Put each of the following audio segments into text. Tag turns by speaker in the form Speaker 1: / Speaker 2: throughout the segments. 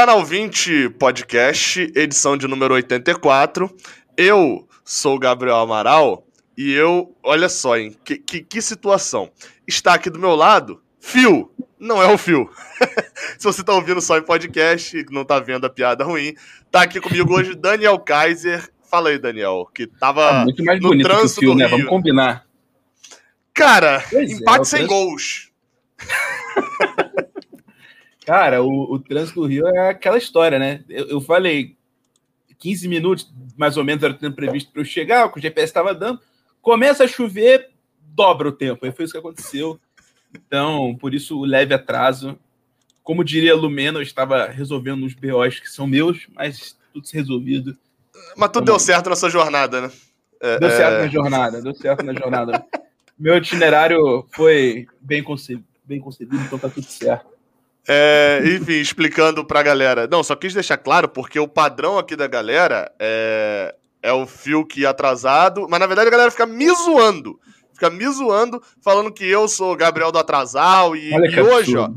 Speaker 1: Canal 20 Podcast, edição de número 84. Eu sou o Gabriel Amaral e eu, olha só, hein, que, que, que situação. Está aqui do meu lado, Fio. Não é o Fio. Se você está ouvindo só em podcast e não está vendo a piada ruim, tá aqui comigo hoje Daniel Kaiser. Fala aí, Daniel, que tava
Speaker 2: ah, muito mais no trânsito que o Fio, né? Vamos combinar.
Speaker 1: Cara, pois é, empate é, sem trânsito... gols.
Speaker 2: Cara, o, o trânsito do Rio é aquela história, né? Eu, eu falei 15 minutos, mais ou menos, era o tempo previsto para eu chegar, o que o GPS estava dando. Começa a chover, dobra o tempo. Aí foi isso que aconteceu. Então, por isso o leve atraso. Como diria Lumena, eu estava resolvendo uns BOs que são meus, mas tudo se resolvido.
Speaker 1: Mas tudo deu certo na sua jornada, né?
Speaker 2: É, deu certo é... na jornada, deu certo na jornada. Meu itinerário foi bem concebido, bem concebido, então tá tudo certo.
Speaker 1: É, enfim, explicando pra galera. Não, só quis deixar claro, porque o padrão aqui da galera é, é o fio que atrasado, mas na verdade a galera fica me zoando. Fica me zoando, falando que eu sou Gabriel do Atrasal e, e hoje, ó.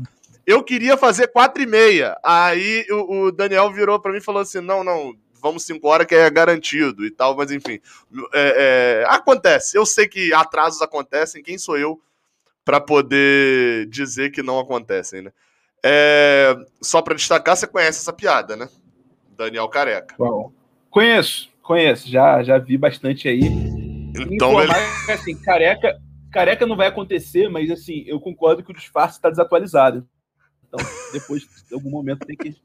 Speaker 1: Eu queria fazer quatro e meia. Aí o, o Daniel virou para mim e falou assim: não, não, vamos cinco horas que é garantido e tal, mas enfim. É, é, acontece. Eu sei que atrasos acontecem. Quem sou eu para poder dizer que não acontecem, né? É, só para destacar, você conhece essa piada, né? Daniel Careca.
Speaker 2: Bom, conheço, conheço. Já, já vi bastante aí.
Speaker 1: Então, ele...
Speaker 2: assim, careca, careca não vai acontecer, mas assim, eu concordo que o disfarce está desatualizado. Então, depois, de algum momento, tem que.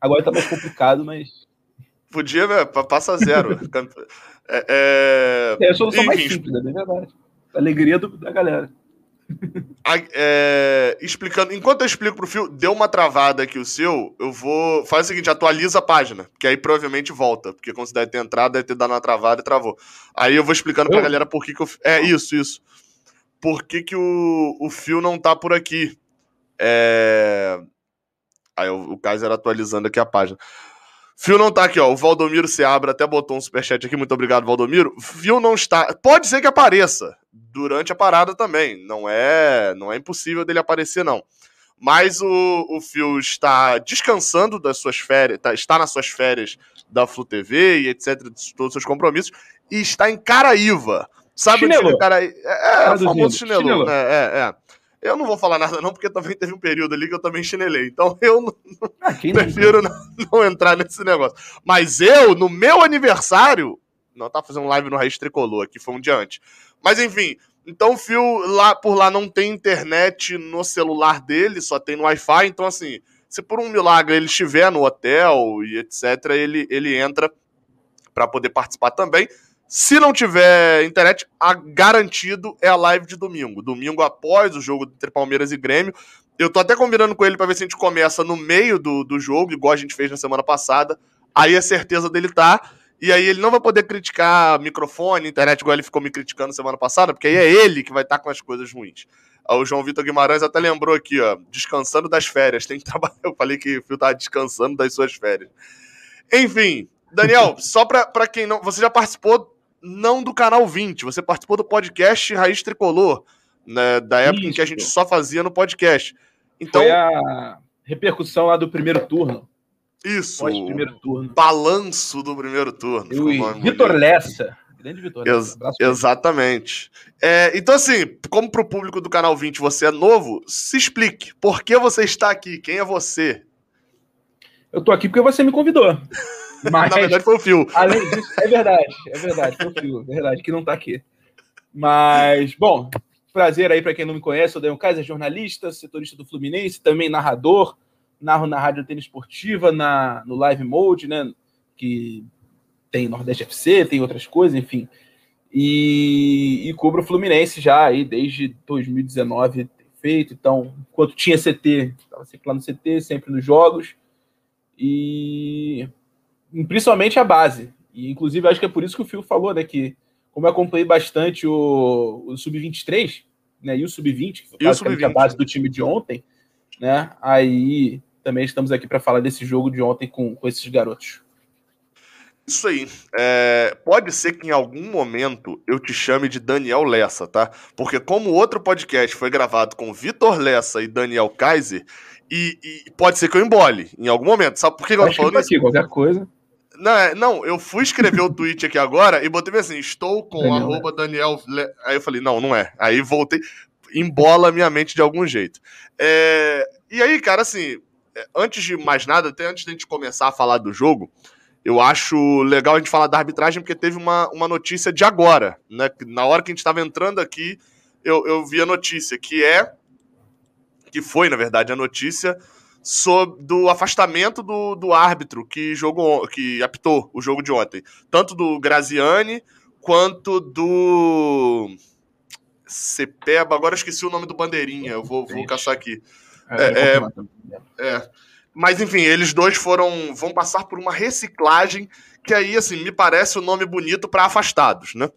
Speaker 2: Agora está mais complicado, mas.
Speaker 1: Podia, né? Passa zero.
Speaker 2: é, é... é a solução Enfim, mais simples, é verdade. alegria do, da galera
Speaker 1: é, explicando, enquanto eu explico pro Fio, deu uma travada aqui o seu, eu vou. Faz o seguinte, atualiza a página, que aí provavelmente volta. Porque como você deve ter entrado, deve ter dado uma travada e travou. Aí eu vou explicando pra eu? galera por que, que eu. É, isso, isso. Por que, que o, o Fio não tá por aqui. É. Aí o, o Kaiser atualizando aqui a página. Fio não tá aqui, ó. O Valdomiro Seabra até botou um superchat aqui. Muito obrigado, Valdomiro. Fio não está. Pode ser que apareça durante a parada também. Não é, não é impossível dele aparecer, não. Mas o, o Phil está descansando das suas férias, tá, está nas suas férias da Flu TV e etc, de todos os seus compromissos, e está em Caraíva. Sabe
Speaker 2: chinelo.
Speaker 1: onde Caraíva? É, é o famoso chinelo. chinelo. É, é, é. Eu não vou falar nada não, porque também teve um período ali que eu também chinelei. Então eu não, ah, prefiro não, não, entrar nesse negócio. Mas eu, no meu aniversário, não tá fazendo live no Raiz Tricolor, que foi um dia antes. Mas enfim, então o Phil lá por lá não tem internet no celular dele, só tem no Wi-Fi. Então, assim, se por um milagre ele estiver no hotel e etc., ele, ele entra para poder participar também. Se não tiver internet, a garantido é a live de domingo. Domingo após o jogo entre Palmeiras e Grêmio. Eu tô até combinando com ele para ver se a gente começa no meio do, do jogo, igual a gente fez na semana passada. Aí a certeza dele tá. E aí ele não vai poder criticar microfone, internet, igual ele ficou me criticando semana passada, porque aí é ele que vai estar com as coisas ruins. O João Vitor Guimarães até lembrou aqui, ó, descansando das férias. Tem que trabalhar. Eu falei que o Fio tá descansando das suas férias. Enfim, Daniel, só pra, pra quem não. Você já participou, não do canal 20, você participou do podcast Raiz Tricolor, né, da época Isso. em que a gente só fazia no podcast. Então. Foi
Speaker 2: a repercussão lá do primeiro turno.
Speaker 1: Isso. Primeiro turno. Balanço do primeiro turno.
Speaker 2: Vitor Lessa. Grande
Speaker 1: Vitor Ex exatamente. É, então, assim, como pro público do Canal 20 você é novo, se explique. Por que você está aqui? Quem é você?
Speaker 2: Eu tô aqui porque você me convidou.
Speaker 1: Mas, Na verdade, foi o Fio.
Speaker 2: Além disso, é verdade, é verdade, foi o Fio, é verdade, que não tá aqui. Mas, bom, prazer aí para quem não me conhece, eu Daniel Kaiser, jornalista, setorista do Fluminense, também narrador, narro na Rádio Antena Esportiva, na, no Live Mode, né? Que tem Nordeste FC, tem outras coisas, enfim. E, e cubro o Fluminense já aí desde 2019 feito. Então, enquanto tinha CT, estava sempre lá no CT, sempre nos jogos. E principalmente a base. E inclusive acho que é por isso que o Fio falou, né? Que como eu acompanhei bastante o, o Sub-23, né? E o Sub-20, que foi sub a base do time de ontem, né? Aí também estamos aqui para falar desse jogo de ontem com, com esses garotos.
Speaker 1: Isso aí. É, pode ser que em algum momento eu te chame de Daniel Lessa, tá? Porque como outro podcast foi gravado com Vitor Lessa e Daniel Kaiser, e, e, pode ser que eu embole em algum momento. Sabe por que eu tô
Speaker 2: falando isso? qualquer coisa.
Speaker 1: Não, é, não, eu fui escrever o tweet aqui agora e botei assim, estou com Daniel, arroba Daniel... Aí eu falei, não, não é. Aí voltei, embola minha mente de algum jeito. É, e aí, cara, assim, antes de mais nada, até antes de a gente começar a falar do jogo, eu acho legal a gente falar da arbitragem porque teve uma, uma notícia de agora, né? Na hora que a gente estava entrando aqui, eu, eu vi a notícia, que é. Que foi, na verdade, a notícia sobre do afastamento do, do árbitro que jogou, que apitou o jogo de ontem. Tanto do Graziani quanto do. Cepeba, agora esqueci o nome do bandeirinha, eu vou, vou caçar aqui. É, é, é, é mas enfim, eles dois foram vão passar por uma reciclagem que aí assim me parece o um nome bonito para afastados, né?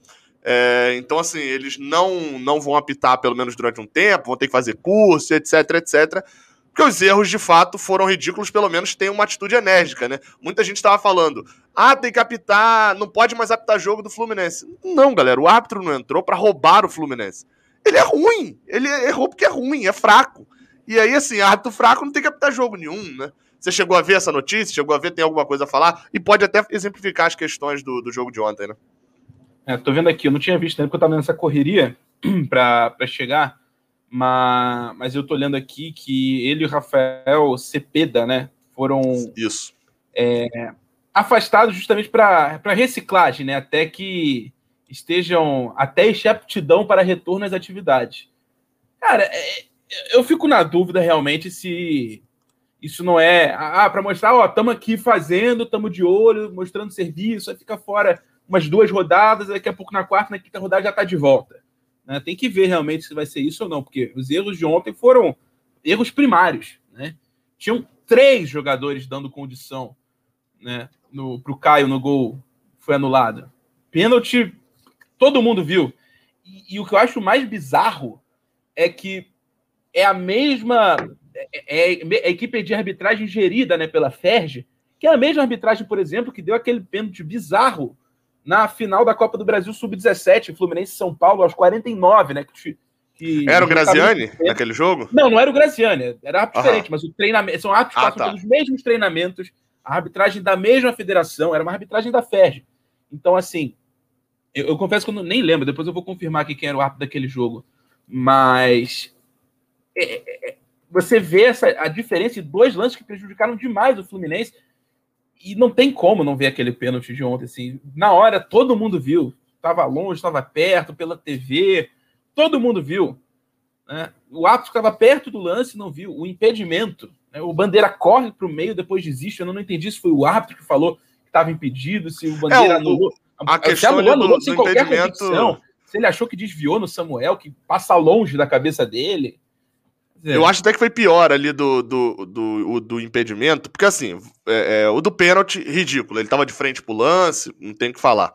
Speaker 1: É, então assim eles não não vão apitar pelo menos durante um tempo, vão ter que fazer curso, etc, etc. Porque os erros de fato foram ridículos, pelo menos tem uma atitude enérgica, né? Muita gente estava falando, ah, tem que apitar, não pode mais apitar jogo do Fluminense. Não, galera, o árbitro não entrou para roubar o Fluminense. Ele é ruim, ele errou porque é ruim, é fraco. E aí, assim, árbitro fraco não tem que apitar jogo nenhum, né? Você chegou a ver essa notícia? Chegou a ver, tem alguma coisa a falar? E pode até exemplificar as questões do, do jogo de ontem, né?
Speaker 2: É, tô vendo aqui, eu não tinha visto nem porque eu tava nessa correria para chegar, mas, mas eu tô olhando aqui que ele e o Rafael Cepeda, né, foram
Speaker 1: Isso.
Speaker 2: É, afastados justamente para reciclagem, né, até que estejam, até aptidão para retorno às atividades. Cara, é, eu fico na dúvida realmente se isso não é ah, para mostrar, ó, estamos aqui fazendo, estamos de olho, mostrando serviço, aí fica fora umas duas rodadas, daqui a pouco na quarta, na quinta rodada já está de volta. Né? Tem que ver realmente se vai ser isso ou não, porque os erros de ontem foram erros primários. Né? Tinham três jogadores dando condição né, para o Caio no gol, foi anulado. Pênalti, todo mundo viu. E, e o que eu acho mais bizarro é que é a mesma é, é, é, a equipe de arbitragem gerida né, pela FERJ, que é a mesma arbitragem, por exemplo, que deu aquele pênalti bizarro na final da Copa do Brasil Sub-17, Fluminense São Paulo, aos 49, né? Que,
Speaker 1: que era o Graziani naquele jogo?
Speaker 2: Não, não era o Graziani, era árbitro diferente, mas o treinamento. São árbitros que ah, passam tá. pelos mesmos treinamentos, a arbitragem da mesma federação, era uma arbitragem da FERJ. Então, assim, eu, eu confesso que eu não, nem lembro, depois eu vou confirmar aqui quem era o árbitro daquele jogo. Mas é, é, é, você vê essa, a diferença de dois lances que prejudicaram demais o Fluminense. E não tem como não ver aquele pênalti de ontem. Assim. Na hora, todo mundo viu. Estava longe, estava perto, pela TV. Todo mundo viu. Né? O árbitro estava perto do lance não viu. O impedimento. Né? O Bandeira corre para o meio, depois desiste. Eu não entendi se foi o árbitro que falou que estava impedido, se o Bandeira é,
Speaker 1: anulou. A questão anulou, anulou do, sem do impedimento... convicção.
Speaker 2: Se ele achou que desviou no Samuel, que passa longe da cabeça dele.
Speaker 1: É. Eu acho até que foi pior ali do, do, do, do impedimento, porque assim, é, é, o do pênalti, ridículo. Ele tava de frente pro lance, não tem o que falar.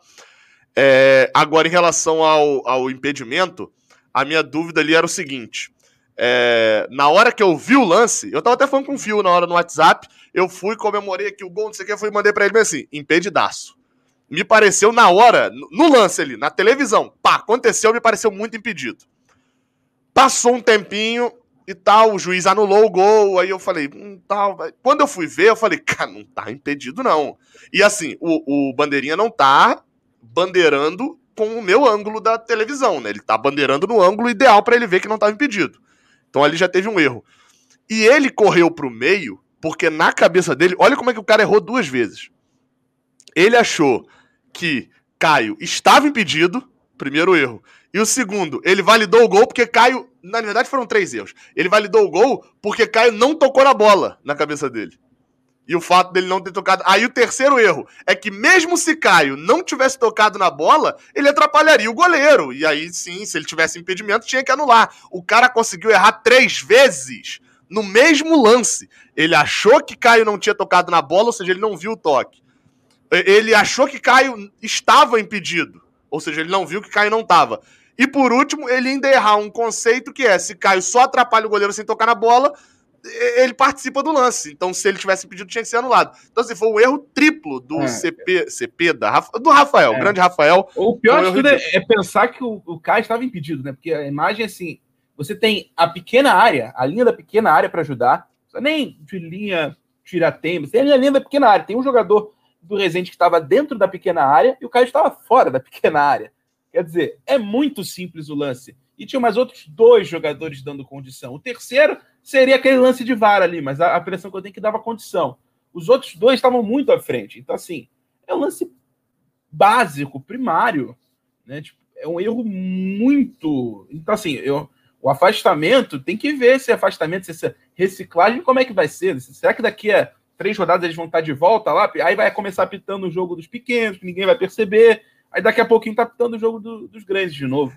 Speaker 1: É, agora, em relação ao, ao impedimento, a minha dúvida ali era o seguinte: é, na hora que eu vi o lance, eu tava até falando com o Fio na hora no WhatsApp, eu fui, comemorei aqui o gol, não sei o que, fui mandei pra ele assim, impedidaço. Me pareceu na hora, no lance ali, na televisão, pá, aconteceu, me pareceu muito impedido. Passou um tempinho, e tal, o juiz anulou o gol, aí eu falei, hum, tal. Quando eu fui ver, eu falei, cara, não tá impedido não. E assim, o, o bandeirinha não tá bandeirando com o meu ângulo da televisão, né? Ele tá bandeirando no ângulo ideal para ele ver que não tava impedido. Então ali já teve um erro. E ele correu pro meio, porque na cabeça dele, olha como é que o cara errou duas vezes. Ele achou que Caio estava impedido, primeiro erro. E o segundo, ele validou o gol porque Caio. Na verdade, foram três erros. Ele validou o gol porque Caio não tocou na bola na cabeça dele. E o fato dele não ter tocado. Aí o terceiro erro é que, mesmo se Caio não tivesse tocado na bola, ele atrapalharia o goleiro. E aí, sim, se ele tivesse impedimento, tinha que anular. O cara conseguiu errar três vezes no mesmo lance. Ele achou que Caio não tinha tocado na bola, ou seja, ele não viu o toque. Ele achou que Caio estava impedido. Ou seja, ele não viu que Caio não estava. E por último, ele ainda errar um conceito que é: se Caio só atrapalha o goleiro sem tocar na bola, ele participa do lance. Então, se ele tivesse pedido, tinha que ser anulado. Então, assim, foi um erro triplo do é. CP, CP da, do Rafael, é. grande Rafael.
Speaker 2: O pior de tudo é, é, pensar que o, o Caio estava impedido, né? Porque a imagem, assim, você tem a pequena área, a linha da pequena área para ajudar, nem de linha tira-tempo, você tem a linha da pequena área. Tem um jogador do Resende que estava dentro da pequena área e o Caio estava fora da pequena área. Quer dizer, é muito simples o lance. E tinha mais outros dois jogadores dando condição. O terceiro seria aquele lance de vara ali, mas a, a pressão que eu tenho que dava condição. Os outros dois estavam muito à frente. Então, assim, é um lance básico, primário. Né? Tipo, é um erro muito. Então, assim, eu, o afastamento tem que ver esse afastamento, essa reciclagem, como é que vai ser. Será que daqui a três rodadas eles vão estar de volta lá? Aí vai começar pitando o jogo dos pequenos, que ninguém vai perceber. Aí daqui a pouquinho tá pitando o jogo do, dos grandes de novo.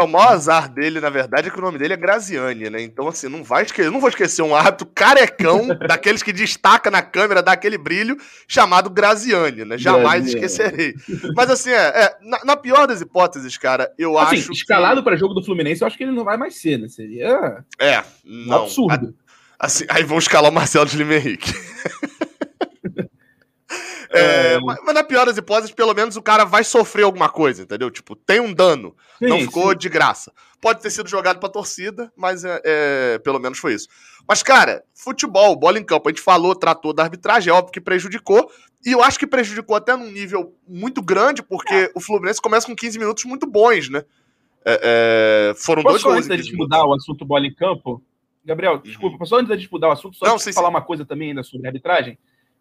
Speaker 1: É, o maior azar dele, na verdade, é que o nome dele é Graziani, né? Então, assim, não vai esquecer, não vou esquecer um árbitro carecão, daqueles que destaca na câmera, dá aquele brilho, chamado Graziani, né? Jamais Graziani. esquecerei. Mas, assim, é, é na, na, pior das hipóteses, cara, eu assim, acho.
Speaker 2: Escalado que... para jogo do Fluminense, eu acho que ele não vai mais ser, né? Seria.
Speaker 1: É, não. Um absurdo. Assim, aí vão escalar o Marcelo de Lima Henrique. É, é... Mas, mas, na pior das hipóteses, pelo menos o cara vai sofrer alguma coisa, entendeu? Tipo, tem um dano. Sim, não ficou sim. de graça. Pode ter sido jogado pra torcida, mas é, é, pelo menos foi isso. Mas, cara, futebol, bola em campo, a gente falou, tratou da arbitragem, é óbvio que prejudicou. E eu acho que prejudicou até num nível muito grande, porque é. o Fluminense começa com 15 minutos muito bons, né? É, foram Posso dois
Speaker 2: gols. Antes da gente mudar o assunto bola em campo, Gabriel, uhum. desculpa, só antes da gente mudar o assunto, só Não, falar uma coisa também ainda sobre a arbitragem.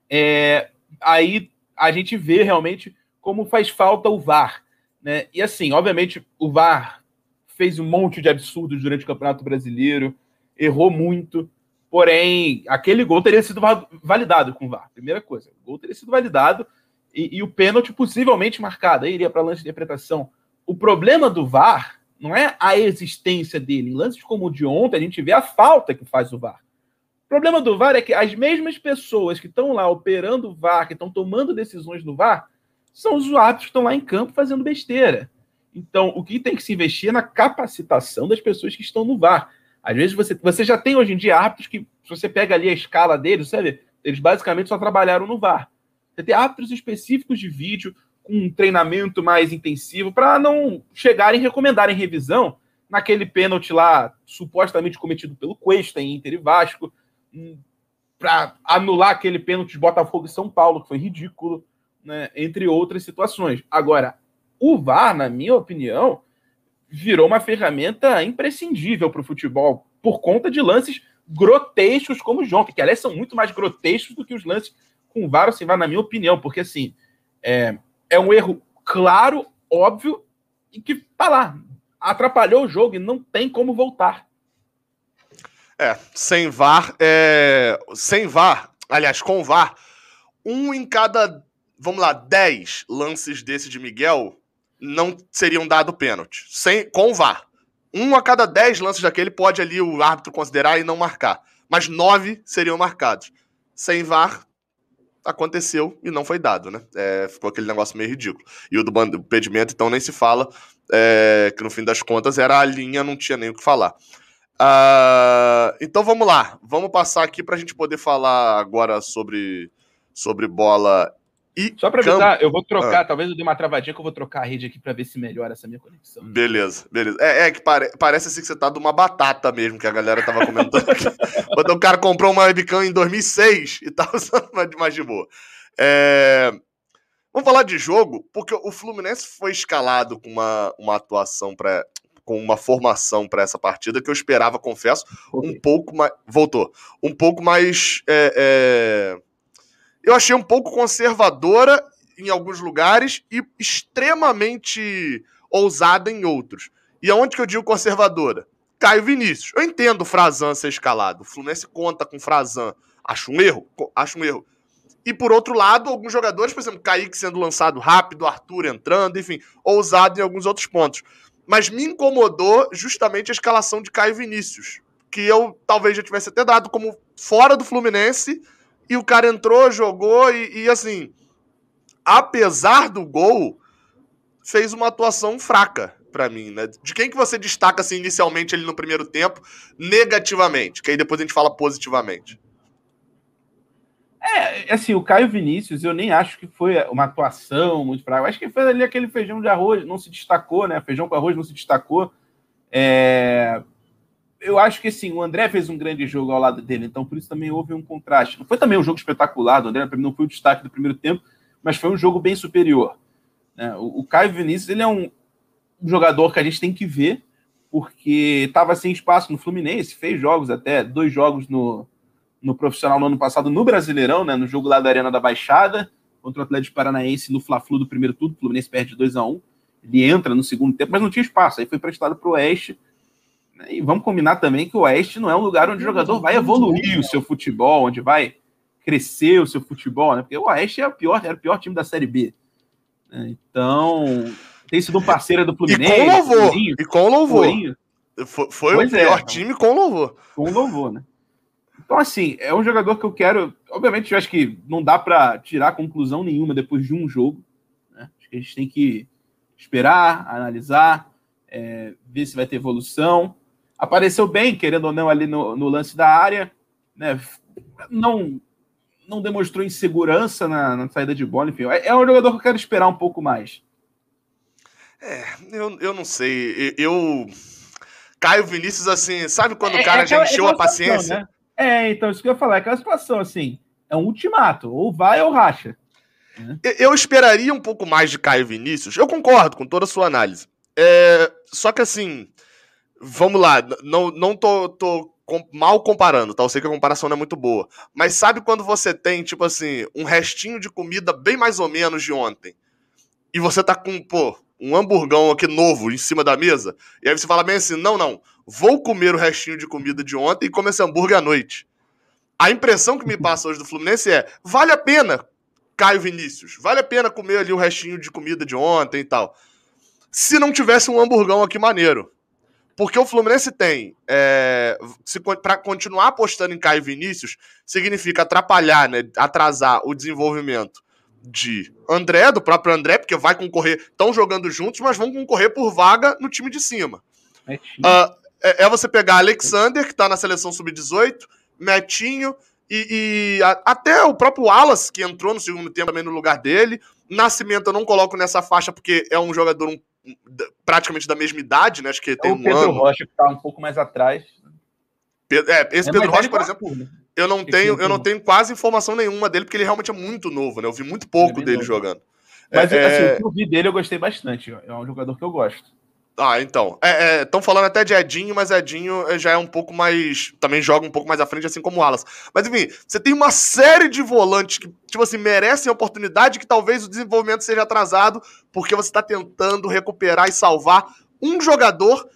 Speaker 2: É, aí a gente vê realmente como faz falta o VAR. Né? E assim, obviamente, o VAR fez um monte de absurdos durante o Campeonato Brasileiro, errou muito, porém, aquele gol teria sido validado com o VAR. Primeira coisa, o gol teria sido validado e, e o pênalti possivelmente marcado, aí iria para lance de interpretação. O problema do VAR não é a existência dele. Em lances como o de ontem, a gente vê a falta que faz o VAR. O problema do VAR é que as mesmas pessoas que estão lá operando o VAR, que estão tomando decisões no VAR, são os árbitros que estão lá em campo fazendo besteira. Então, o que tem que se investir é na capacitação das pessoas que estão no VAR. Às vezes você, você já tem hoje em dia árbitros que, se você pega ali a escala deles, sabe? Eles basicamente só trabalharam no VAR. Você tem árbitros específicos de vídeo, com um treinamento mais intensivo, para não chegarem e recomendarem revisão naquele pênalti lá, supostamente cometido pelo Cuesta em Inter e Vasco, para anular aquele pênalti de Botafogo e São Paulo, que foi ridículo, né? entre outras situações. Agora, o VAR, na minha opinião, virou uma ferramenta imprescindível para o futebol, por conta de lances grotescos como o João, que aliás são muito mais grotescos do que os lances com VAR ou sem VAR, na minha opinião, porque assim, é, é um erro claro, óbvio, e que tá lá, atrapalhou o jogo e não tem como voltar.
Speaker 1: É, sem VAR, é... sem VAR, aliás, com VAR, um em cada, vamos lá, dez lances desse de Miguel não seriam dado pênalti. Sem, com VAR. Um a cada dez lances daquele pode ali o árbitro considerar e não marcar. Mas nove seriam marcados. Sem VAR, aconteceu e não foi dado, né? É, ficou aquele negócio meio ridículo. E o do impedimento, então, nem se fala, é, que no fim das contas era a linha, não tinha nem o que falar. Uh, então vamos lá, vamos passar aqui para a gente poder falar agora sobre, sobre bola e.
Speaker 2: Só para avisar, eu vou trocar, ah. talvez eu dê uma travadinha que eu vou trocar a rede aqui para ver se melhora essa minha conexão.
Speaker 1: Beleza, beleza. É, é que pare, parece assim que você tá de uma batata mesmo, que a galera tava comentando aqui. Quando o cara comprou uma webcam em 2006 e tava usando mais de boa. É... Vamos falar de jogo, porque o Fluminense foi escalado com uma, uma atuação para com uma formação para essa partida que eu esperava, confesso, um pouco mais. Voltou. Um pouco mais. É, é... Eu achei um pouco conservadora em alguns lugares e extremamente ousada em outros. E aonde que eu digo conservadora? Caio Vinícius. Eu entendo o Frazan ser escalado. O Fluminense conta com o Frazan. Acho um erro? Acho um erro. E por outro lado, alguns jogadores, por exemplo, Kaique sendo lançado rápido, Arthur entrando, enfim, ousado em alguns outros pontos mas me incomodou justamente a escalação de Caio Vinícius, que eu talvez já tivesse até dado como fora do Fluminense, e o cara entrou, jogou e, e assim, apesar do gol, fez uma atuação fraca. para mim, né? De quem que você destaca assim inicialmente ali no primeiro tempo, negativamente, que aí depois a gente fala positivamente.
Speaker 2: É, assim, o Caio Vinícius, eu nem acho que foi uma atuação muito fraca. Acho que fez ali aquele feijão de arroz, não se destacou, né? Feijão com arroz não se destacou. É... Eu acho que sim, o André fez um grande jogo ao lado dele, então por isso também houve um contraste. Não foi também um jogo espetacular, o André não foi o destaque do primeiro tempo, mas foi um jogo bem superior. Né? O, o Caio Vinícius ele é um, um jogador que a gente tem que ver, porque estava sem espaço no Fluminense, fez jogos até, dois jogos no, no profissional no ano passado no Brasileirão, né, no jogo lá da Arena da Baixada, contra o Atlético Paranaense no Fla-Flu do primeiro turno, o Fluminense perde 2 a 1 ele entra no segundo tempo, mas não tinha espaço, aí foi prestado para o Oeste, né, e vamos combinar também que o Oeste não é um lugar onde o jogador vai evoluir o seu futebol, onde vai crescer o seu futebol, né, porque o Oeste é o pior, era o pior time da Série B, né, então tem sido um parceiro do Fluminense.
Speaker 1: E com louvor, e com louvor. Foi, foi o pior é, time com louvor.
Speaker 2: Com louvor, né? Então, assim, é um jogador que eu quero. Obviamente, eu acho que não dá para tirar conclusão nenhuma depois de um jogo. Né? Acho que a gente tem que esperar, analisar, é, ver se vai ter evolução. Apareceu bem, querendo ou não, ali no, no lance da área. Né? Não, não demonstrou insegurança na, na, saída de bola. Enfim, é, é um jogador que eu quero esperar um pouco mais.
Speaker 1: É, eu, eu não sei. Eu. Caio Vinícius, assim, sabe quando é, o cara é já encheu a paciência? Né?
Speaker 2: É, então, isso que eu ia falar, é aquela situação assim, é um ultimato, ou vai ou racha.
Speaker 1: Né? Eu esperaria um pouco mais de Caio Vinícius, eu concordo com toda a sua análise. É, só que assim, vamos lá, não, não tô, tô mal comparando, tá? Eu sei que a comparação não é muito boa. Mas sabe quando você tem, tipo assim, um restinho de comida bem mais ou menos de ontem? E você tá com, pô, um hamburgão aqui novo em cima da mesa? E aí você fala bem assim: não, não, vou comer o restinho de comida de ontem e comer esse hambúrguer à noite. A impressão que me passa hoje do Fluminense é: vale a pena, Caio Vinícius, vale a pena comer ali o restinho de comida de ontem e tal. Se não tivesse um hamburgão aqui maneiro. Porque o Fluminense tem. É, para continuar apostando em Caio Vinícius, significa atrapalhar, né, atrasar o desenvolvimento de André, do próprio André, porque vai concorrer. Estão jogando juntos, mas vão concorrer por vaga no time de cima. Uh, é, é você pegar Alexander, que tá na seleção sub-18, Metinho e, e a, até o próprio Wallace, que entrou no segundo tempo também no lugar dele. Nascimento eu não coloco nessa faixa porque é um jogador um, praticamente da mesma idade, né? Acho que tem
Speaker 2: o um Pedro ano. Rocha, que tá um pouco mais atrás.
Speaker 1: É, esse é, Pedro Rocha, por exemplo, né? eu não tenho, eu não tenho quase informação nenhuma dele, porque ele realmente é muito novo, né? Eu vi muito pouco é dele novo. jogando.
Speaker 2: Mas é, assim, o que eu vi dele eu gostei bastante. É um jogador que eu gosto.
Speaker 1: Ah, então. Estão é, é, falando até de Edinho, mas Edinho já é um pouco mais. Também joga um pouco mais à frente, assim como o Alas. Mas enfim, você tem uma série de volantes que, tipo assim, merecem a oportunidade que talvez o desenvolvimento seja atrasado, porque você está tentando recuperar e salvar um jogador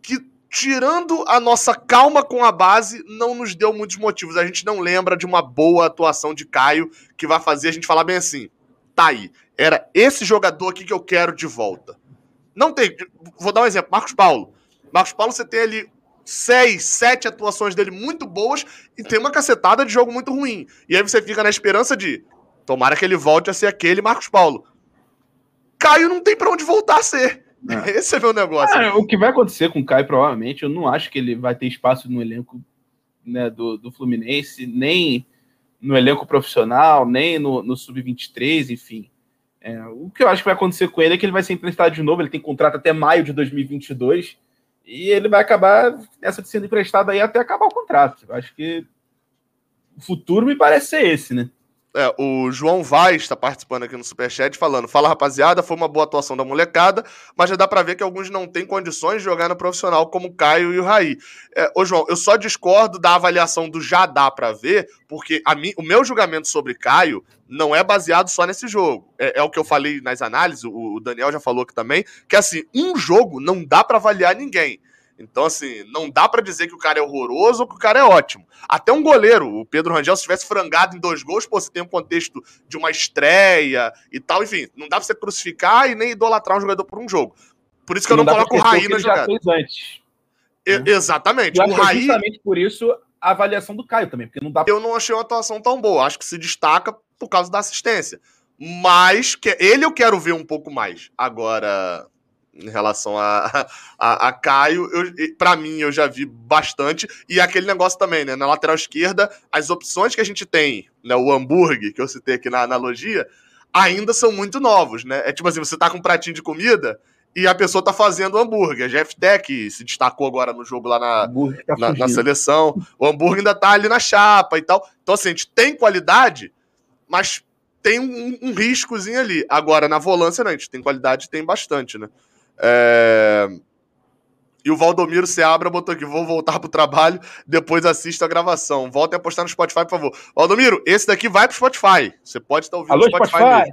Speaker 1: que, tirando a nossa calma com a base, não nos deu muitos motivos. A gente não lembra de uma boa atuação de Caio que vai fazer a gente falar bem assim. Tá aí. Era esse jogador aqui que eu quero de volta. Não tem. Vou dar um exemplo. Marcos Paulo. Marcos Paulo, você tem ali seis, sete atuações dele muito boas e tem uma cacetada de jogo muito ruim. E aí você fica na esperança de tomara que ele volte a ser aquele Marcos Paulo. Caio não tem para onde voltar a ser. É. Esse é meu negócio.
Speaker 2: É, o que vai acontecer com o Caio, provavelmente, eu não acho que ele vai ter espaço no elenco né, do, do Fluminense, nem no elenco profissional, nem no, no Sub-23, enfim. É, o que eu acho que vai acontecer com ele é que ele vai ser emprestado de novo, ele tem contrato até maio de 2022 e ele vai acabar essa sendo emprestado aí até acabar o contrato. Eu acho que o futuro me parece ser esse, né?
Speaker 1: É, o João Vaz está participando aqui no Superchat falando: Fala rapaziada, foi uma boa atuação da molecada, mas já dá para ver que alguns não têm condições de jogar no profissional, como o Caio e o Raí. É, ô João, eu só discordo da avaliação do já dá para ver, porque a mim, o meu julgamento sobre Caio não é baseado só nesse jogo. É, é o que eu falei nas análises, o, o Daniel já falou aqui também, que assim, um jogo não dá para avaliar ninguém. Então, assim, não dá para dizer que o cara é horroroso ou que o cara é ótimo. Até um goleiro, o Pedro Rangel, se tivesse frangado em dois gols, pô, você tem um contexto de uma estreia e tal, enfim, não dá pra você crucificar e nem idolatrar um jogador por um jogo. Por isso que eu não, não coloco o Raí na jogada. Já fez antes. E, né? Exatamente.
Speaker 2: o Raí... justamente por isso a avaliação do Caio também, porque não dá
Speaker 1: Eu não achei uma atuação tão boa. Acho que se destaca por causa da assistência. Mas que ele eu quero ver um pouco mais. Agora, em relação a, a, a Caio, para mim eu já vi bastante. E aquele negócio também, né? Na lateral esquerda, as opções que a gente tem, né? O hambúrguer, que eu citei aqui na analogia, ainda são muito novos, né? É tipo assim, você tá com um pratinho de comida e a pessoa tá fazendo hambúrguer. A Jeff Tech se destacou agora no jogo lá na, tá na, na, seleção. O hambúrguer ainda tá ali na chapa e tal. Então, assim, a gente tem qualidade, mas tem um, um riscozinho ali. Agora, na volância, não, a gente tem qualidade tem bastante, né? É... E o Valdomiro Seabra botou aqui: vou voltar pro trabalho, depois assisto a gravação. Voltem a postar no Spotify, por favor. Valdomiro, esse daqui vai pro Spotify. Você pode estar ouvindo
Speaker 2: Alô, no Spotify. Spotify.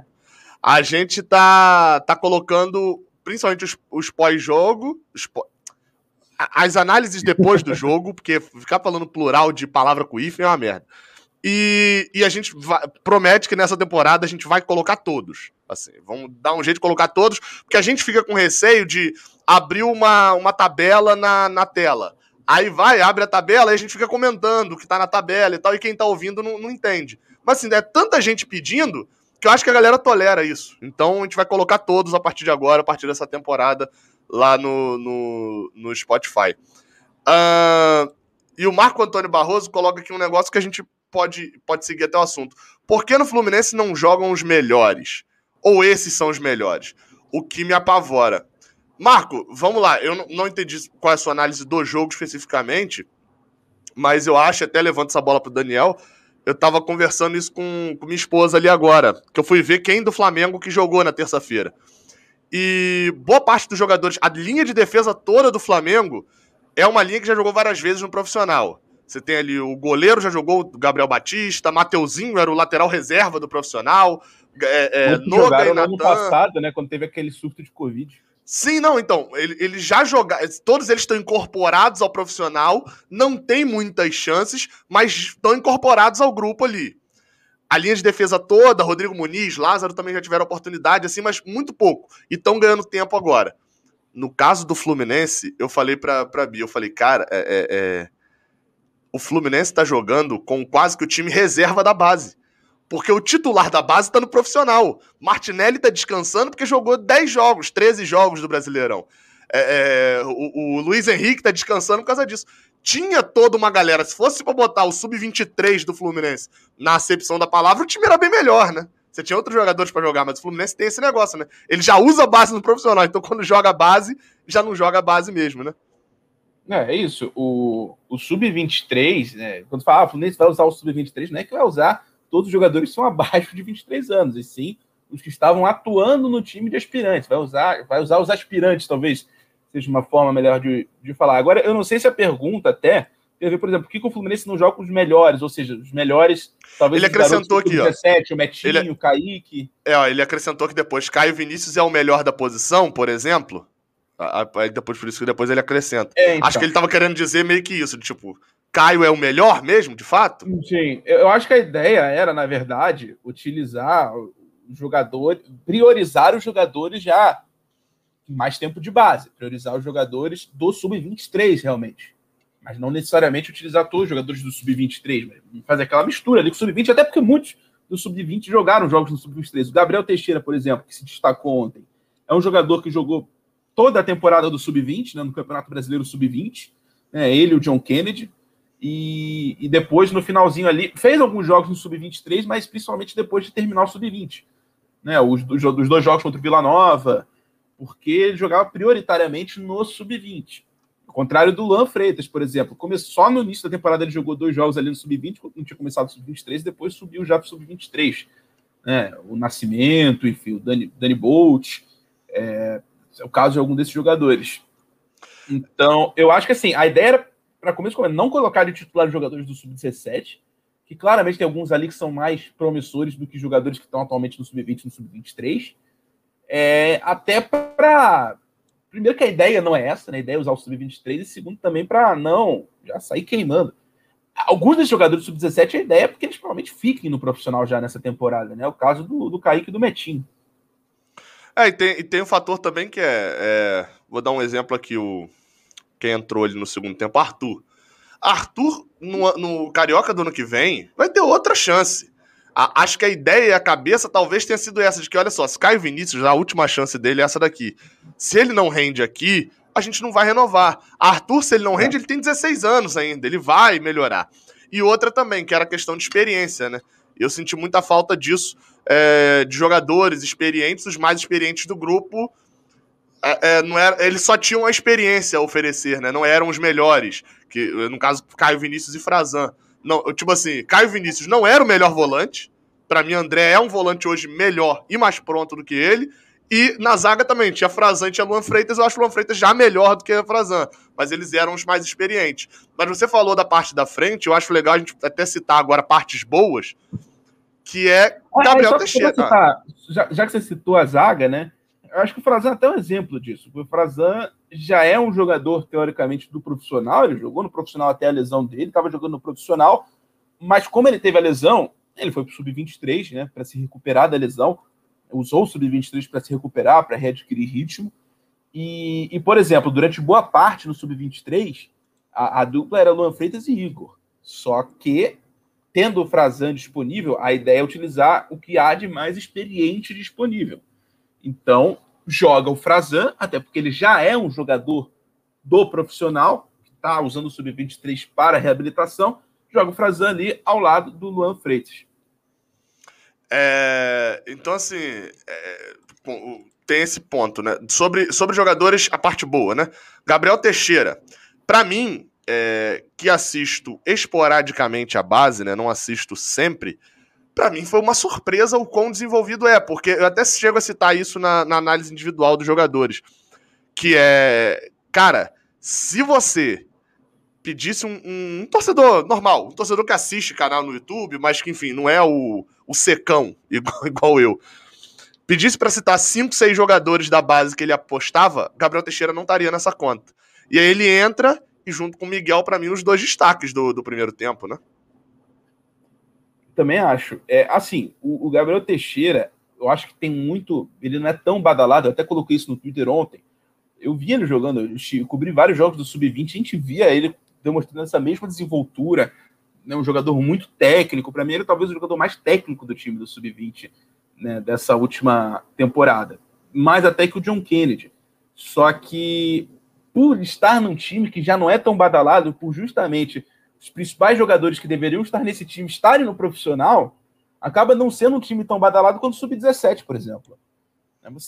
Speaker 1: A gente tá, tá colocando principalmente os, os pós-jogo, as análises depois do jogo, porque ficar falando plural de palavra com if é uma merda. E, e a gente vai, promete que nessa temporada a gente vai colocar todos. Assim, vamos dar um jeito de colocar todos, porque a gente fica com receio de abrir uma, uma tabela na, na tela. Aí vai, abre a tabela e a gente fica comentando o que tá na tabela e tal, e quem tá ouvindo não, não entende. Mas assim, é tanta gente pedindo que eu acho que a galera tolera isso. Então a gente vai colocar todos a partir de agora, a partir dessa temporada, lá no, no, no Spotify. Uh, e o Marco Antônio Barroso coloca aqui um negócio que a gente pode, pode seguir até o assunto. Por que no Fluminense não jogam os melhores? Ou esses são os melhores? O que me apavora. Marco, vamos lá. Eu não, entendi qual é a sua análise do jogo especificamente, mas eu acho, até levanto essa bola pro Daniel. Eu tava conversando isso com, com minha esposa ali agora, que eu fui ver quem do Flamengo que jogou na terça-feira. E boa parte dos jogadores, a linha de defesa toda do Flamengo é uma linha que já jogou várias vezes no profissional. Você tem ali o goleiro, já jogou o Gabriel Batista, Mateuzinho era o lateral reserva do profissional.
Speaker 2: É, é, Noga e Natan. ano passado, né, quando teve aquele surto de Covid.
Speaker 1: Sim, não, então, ele, ele já jogaram, todos eles estão incorporados ao profissional, não tem muitas chances, mas estão incorporados ao grupo ali. A linha de defesa toda, Rodrigo Muniz, Lázaro também já tiveram oportunidade, assim, mas muito pouco. E estão ganhando tempo agora. No caso do Fluminense, eu falei pra, pra Bia, eu falei, cara, é, é, é o Fluminense está jogando com quase que o time reserva da base. Porque o titular da base está no profissional. Martinelli está descansando porque jogou 10 jogos, 13 jogos do Brasileirão. É, é, o, o, Luiz Henrique está descansando por causa disso. Tinha toda uma galera. Se fosse para botar o sub-23 do Fluminense na acepção da palavra, o time era bem melhor, né? Você tinha outros jogadores para jogar, mas o Fluminense tem esse negócio, né? Ele já usa a base no profissional, então quando joga a base, já não joga a base mesmo, né?
Speaker 2: É, é isso. O, o Sub-23, né? Quando fala, ah, o Fluminense vai usar o Sub-23, não é que vai usar todos os jogadores são abaixo de 23 anos, e sim os que estavam atuando no time de aspirantes. Vai usar, vai usar os aspirantes, talvez seja uma forma melhor de, de falar. Agora, eu não sei se a pergunta até tem a ver, por exemplo, por que, que o Fluminense não joga com os melhores, ou seja, os melhores,
Speaker 1: talvez ele acrescentou aqui,
Speaker 2: 17, ó. o Metinho, ele, o Kaique.
Speaker 1: É, ó, ele acrescentou que depois Caio Vinícius é o melhor da posição, por exemplo. Aí depois, por isso que depois ele acrescenta. É, então. Acho que ele estava querendo dizer meio que isso, tipo, Caio é o melhor mesmo, de fato?
Speaker 2: Sim, eu acho que a ideia era, na verdade, utilizar o jogador, priorizar os jogadores já mais tempo de base, priorizar os jogadores do sub-23 realmente. Mas não necessariamente utilizar todos os jogadores do sub-23, fazer aquela mistura ali com o sub-20, até porque muitos do sub-20 jogaram jogos no sub-23. O Gabriel Teixeira, por exemplo, que se destacou ontem, é um jogador que jogou toda a temporada do Sub-20, né, no Campeonato Brasileiro Sub-20. Né, ele e o John Kennedy. E, e, depois, no finalzinho ali, fez alguns jogos no Sub-23, mas principalmente depois de terminar o Sub-20. Né, os, os, dois jogos contra o Vila Nova, porque ele jogava prioritariamente no Sub-20. Ao contrário do Lan Freitas, por exemplo. Começou, só no início da temporada ele jogou dois jogos ali no Sub-20, quando não tinha começado o Sub-23, depois subiu já para o Sub-23. Né, o Nascimento, enfim, o Dani, Dani Bolt. É, é o caso de algum desses jogadores. Então, eu acho que assim, a ideia era, para começo, não colocar de titular jogadores do Sub-17, que claramente tem alguns ali que são mais promissores do que jogadores que estão atualmente no Sub-20 e no Sub-23. É, até para. Primeiro, que a ideia não é essa, né? A ideia é usar o Sub-23, e segundo, também para não já sair queimando. Alguns desses jogadores do Sub-17, a ideia é porque eles provavelmente fiquem no profissional já nessa temporada, né? O caso do, do Kaique e do Metinho.
Speaker 1: É, e tem, e tem um fator também que é, é, Vou dar um exemplo aqui, o quem entrou ali no segundo tempo, Arthur. Arthur, no, no Carioca do ano que vem, vai ter outra chance. A, acho que a ideia e a cabeça talvez tenha sido essa, de que, olha só, se Caio Vinícius, a última chance dele é essa daqui. Se ele não rende aqui, a gente não vai renovar. Arthur, se ele não rende, ele tem 16 anos ainda, ele vai melhorar. E outra também, que era a questão de experiência, né? Eu senti muita falta disso, é, de jogadores experientes, os mais experientes do grupo. É, é, não era, eles só tinham a experiência a oferecer, né? Não eram os melhores. Que, no caso, Caio Vinícius e Frazan. Não, tipo assim, Caio Vinícius não era o melhor volante. Para mim, André é um volante hoje melhor e mais pronto do que ele. E na zaga também, tinha Frazan e tinha Luan Freitas. Eu acho o Luan Freitas já melhor do que a Frazan, mas eles eram os mais experientes. Mas você falou da parte da frente, eu acho legal a gente até citar agora partes boas, que é Gabriel Teixeira.
Speaker 2: Citar, já, já, que você citou a zaga, né? Eu acho que o Frazan é até um exemplo disso. O Frazan já é um jogador, teoricamente, do profissional. Ele jogou no profissional até a lesão dele, estava jogando no profissional, mas como ele teve a lesão, ele foi para o sub-23, né? Para se recuperar da lesão usou o Sub-23 para se recuperar, para readquirir ritmo. E, e, por exemplo, durante boa parte no Sub-23, a, a, dupla era Luan Freitas e Igor. Só que, tendo o Frazan disponível, a ideia é utilizar o que há de mais experiente disponível. Então, joga o Frazan, até porque ele já é um jogador do profissional, que está usando o Sub-23 para reabilitação, joga o Frazan ali ao lado do Luan Freitas.
Speaker 1: É, então, assim, é, tem esse ponto, né? Sobre, sobre jogadores, a parte boa, né? Gabriel Teixeira, para mim, é, que assisto esporadicamente a base, né? Não assisto sempre. Para mim foi uma surpresa o quão desenvolvido é, porque eu até chego a citar isso na, na análise individual dos jogadores. Que é, cara, se você pedisse um, um, um, torcedor normal, um torcedor que assiste canal no YouTube, mas que, enfim, não é o, o secão, igual, igual eu, pedisse para citar cinco, seis jogadores da base que ele apostava, Gabriel Teixeira não estaria nessa conta. E aí ele entra e, junto com o Miguel, para mim, os dois destaques do, do primeiro tempo, né?
Speaker 2: Também acho. É, assim, o, o Gabriel Teixeira, eu acho que tem muito. Ele não é tão badalado, eu até coloquei isso no Twitter ontem. Eu vi ele jogando, eu cobri vários jogos do Sub-20, a gente via ele demonstrando essa mesma desenvoltura, né, um jogador muito técnico. Para mim, ele é talvez o jogador mais técnico do time do Sub-20 né, dessa última temporada. Mais até que o John Kennedy. Só que, por estar num time que já não é tão badalado, por justamente os principais jogadores que deveriam estar nesse time estarem no profissional, acaba não sendo um time tão badalado quanto o Sub-17, por exemplo.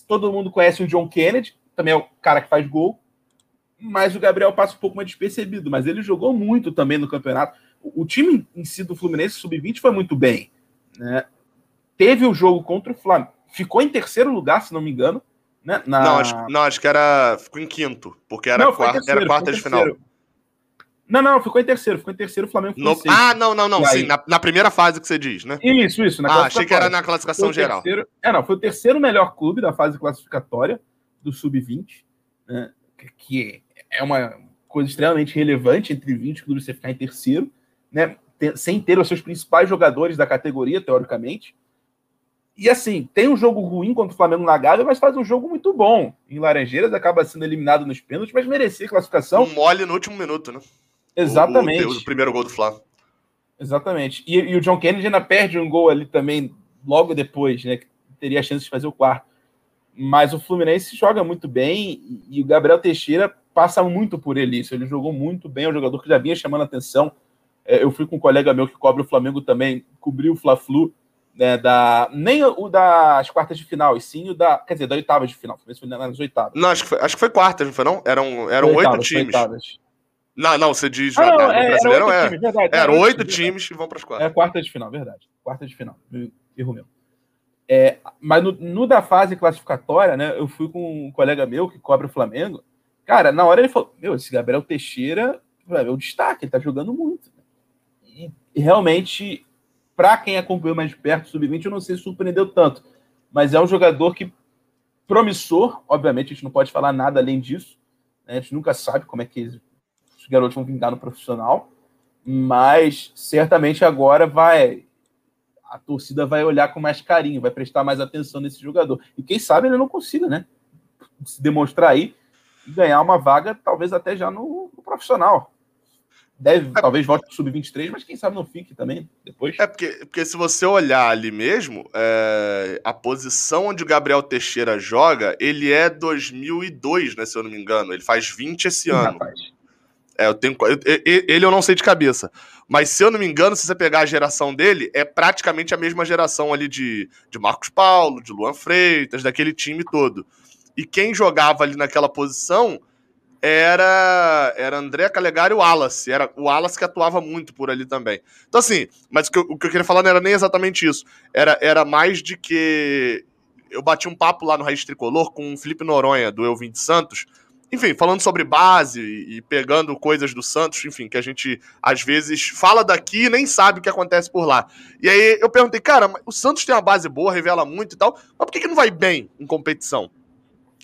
Speaker 2: Todo mundo conhece o John Kennedy, também é o cara que faz gol, mas o Gabriel passa um pouco mais despercebido. Mas ele jogou muito também no campeonato. O time em si do Fluminense sub-20 foi muito bem. Né? Teve o jogo contra o Flamengo. Ficou em terceiro lugar, se não me engano. Né?
Speaker 1: Na... Não, acho, não, acho que era. Ficou em quinto, porque era, não, quarta, terceiro, era quarta de final.
Speaker 2: Não, não, ficou em terceiro, ficou em terceiro, o Flamengo
Speaker 1: no... Ah, não, não, não, sim, na, na, primeira fase que você diz, né?
Speaker 2: Isso, isso.
Speaker 1: ah, achei que era na classificação geral.
Speaker 2: Terceiro... É, não, foi o terceiro melhor clube da fase classificatória do Sub-20, né? que é uma coisa extremamente relevante entre 20 clubes você ficar em terceiro, né? sem ter os seus principais jogadores da categoria, teoricamente. E assim, tem um jogo ruim contra o Flamengo na Gávea, mas faz um jogo muito bom. Em Laranjeiras acaba sendo eliminado nos pênaltis, mas merecia classificação.
Speaker 1: Um mole no último minuto, né?
Speaker 2: Exatamente. O,
Speaker 1: o, o primeiro gol do Flamengo.
Speaker 2: Exatamente. E, e, o John Kennedy ainda perde um gol ali também, logo depois, né? Que teria a chance de fazer o quarto. Mas o Fluminense joga muito bem e, o Gabriel Teixeira passa muito por ele isso. Ele jogou muito bem, é um jogador que já vinha chamando a atenção. É, eu fui com um colega meu que cobre o Flamengo também, cobriu o Fla-Flu, né, da, nem o das quartas de final, e sim o da, quer dizer, da oitava de final. Foi nas oitavas.
Speaker 1: Não, acho que foi, acho que foi quartas, não foi não? Eram, eram oito times. Não, não, você diz
Speaker 2: ah, não, é, brasileiro é.
Speaker 1: Times, verdade, eram oito times que vão para as quartas.
Speaker 2: É quarta de final, verdade. Quarta de final. Erro meu. É, mas no, no, da fase classificatória, né, eu fui com um colega meu que cobre o Flamengo. Cara, na hora ele falou: Meu, esse Gabriel Teixeira é o destaque, ele tá jogando muito. E, e realmente, para quem acompanhou mais de perto o Sub-20, eu não sei se surpreendeu tanto. Mas é um jogador que promissor, obviamente, a gente não pode falar nada além disso. Né? A gente nunca sabe como é que garotos vão vingar no profissional. Mas certamente agora vai. A torcida vai olhar com mais carinho, vai prestar mais atenção nesse jogador. E quem sabe ele não consiga, né? Se demonstrar aí e ganhar uma vaga, talvez até já no, no profissional. deve, é, talvez volte para o Sub-23, mas quem sabe não fique também depois.
Speaker 1: É porque, porque se você olhar ali mesmo, é, a posição onde o Gabriel Teixeira joga, ele é 2002, né, se eu não me engano. Ele faz 20 esse Sim, ano. Rapaz. É, eu tenho, eu, ele eu não sei de cabeça. Mas se eu não me engano, se você pegar a geração dele, é praticamente a mesma geração ali de, de Marcos Paulo, de Luan Freitas, daquele time todo. E quem jogava ali naquela posição era era André Calegari e o Wallace. Era o Wallace que atuava muito por ali também. Então, assim, mas o que, eu, o que eu queria falar não era nem exatamente isso. Era, era mais de que eu bati um papo lá no Raiz Tricolor com o Felipe Noronha, do Eu Vim de Santos. Enfim, falando sobre base e, pegando coisas do Santos, enfim, que a gente às vezes fala daqui e nem sabe o que acontece por lá. E aí eu perguntei, cara, o Santos tem uma base boa, revela muito e tal, mas por que, que não vai bem em competição?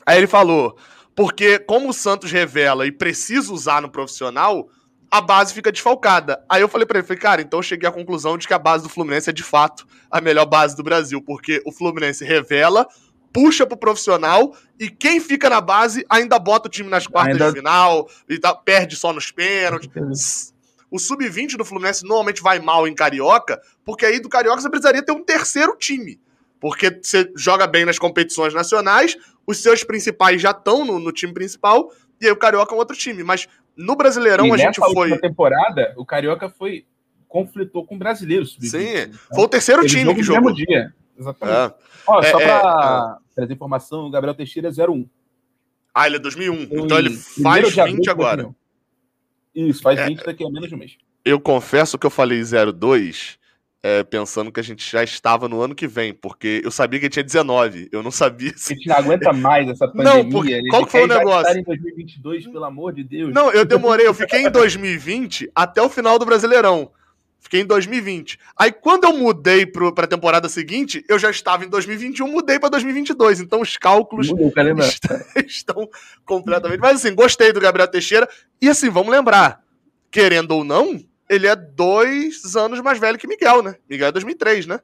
Speaker 1: Aí ele falou: porque como o Santos revela e precisa usar no profissional, a base fica desfalcada. Aí eu falei para ele, falei, cara, então eu cheguei à conclusão de que a base do Fluminense é de fato a melhor base do Brasil, porque o Fluminense revela, puxa pro profissional e quem fica na base ainda bota o time nas quartas ainda... de final e tá, perde só nos pênaltis. O sub-20 do Fluminense normalmente vai mal em Carioca, porque aí do Carioca você precisaria ter um terceiro time. Porque você joga bem nas competições nacionais, os seus principais já estão no, no, time principal, e aí o Carioca é um outro time. Mas no Brasileirão e a gente foi.
Speaker 2: Na temporada, o Carioca foi. conflitou com o brasileiro.
Speaker 1: Sim, então, foi o terceiro time que jogou.
Speaker 2: No mesmo dia. Exatamente. É. Ó, é, só para é, trazer informação, o Gabriel Teixeira é 01.
Speaker 1: Ah, ele é 2001. então ele faz 20 agora.
Speaker 2: Isso, faz 20 é. daqui a menos de um mês.
Speaker 1: Eu confesso que eu falei 02 é, pensando que a gente já estava no ano que vem, porque eu sabia que ele tinha 19, eu não sabia
Speaker 2: se... A gente não aguenta mais essa pandemia. Não, porque,
Speaker 1: qual foi o negócio?
Speaker 2: em 2022, pelo amor de Deus.
Speaker 1: Não, eu demorei, eu fiquei em 2020 até o final do Brasileirão. Fiquei em 2020. Aí quando eu mudei para a temporada seguinte, eu já estava em 2021, mudei para 2022. Então os cálculos estão, estão completamente. Mas assim, gostei do Gabriel Teixeira. E assim, vamos lembrar, querendo ou não, ele é dois anos mais velho que Miguel, né? Miguel é 2003, né?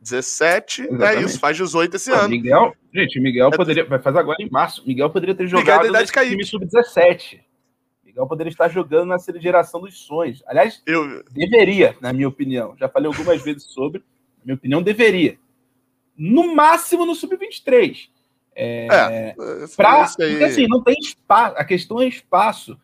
Speaker 1: 17, é Exatamente. é isso, faz 18 esse ano.
Speaker 2: Miguel, gente, Miguel é poderia, vai fazer agora em março. Miguel poderia ter jogado Miguel nesse time sub-17. Miguel poderia estar jogando na geração dos sonhos. Aliás, eu... deveria, na minha opinião. Já falei algumas vezes sobre. Na minha opinião, deveria. No máximo no sub-23. É, é, pra, porque assim, não tem espaço. A questão é espaço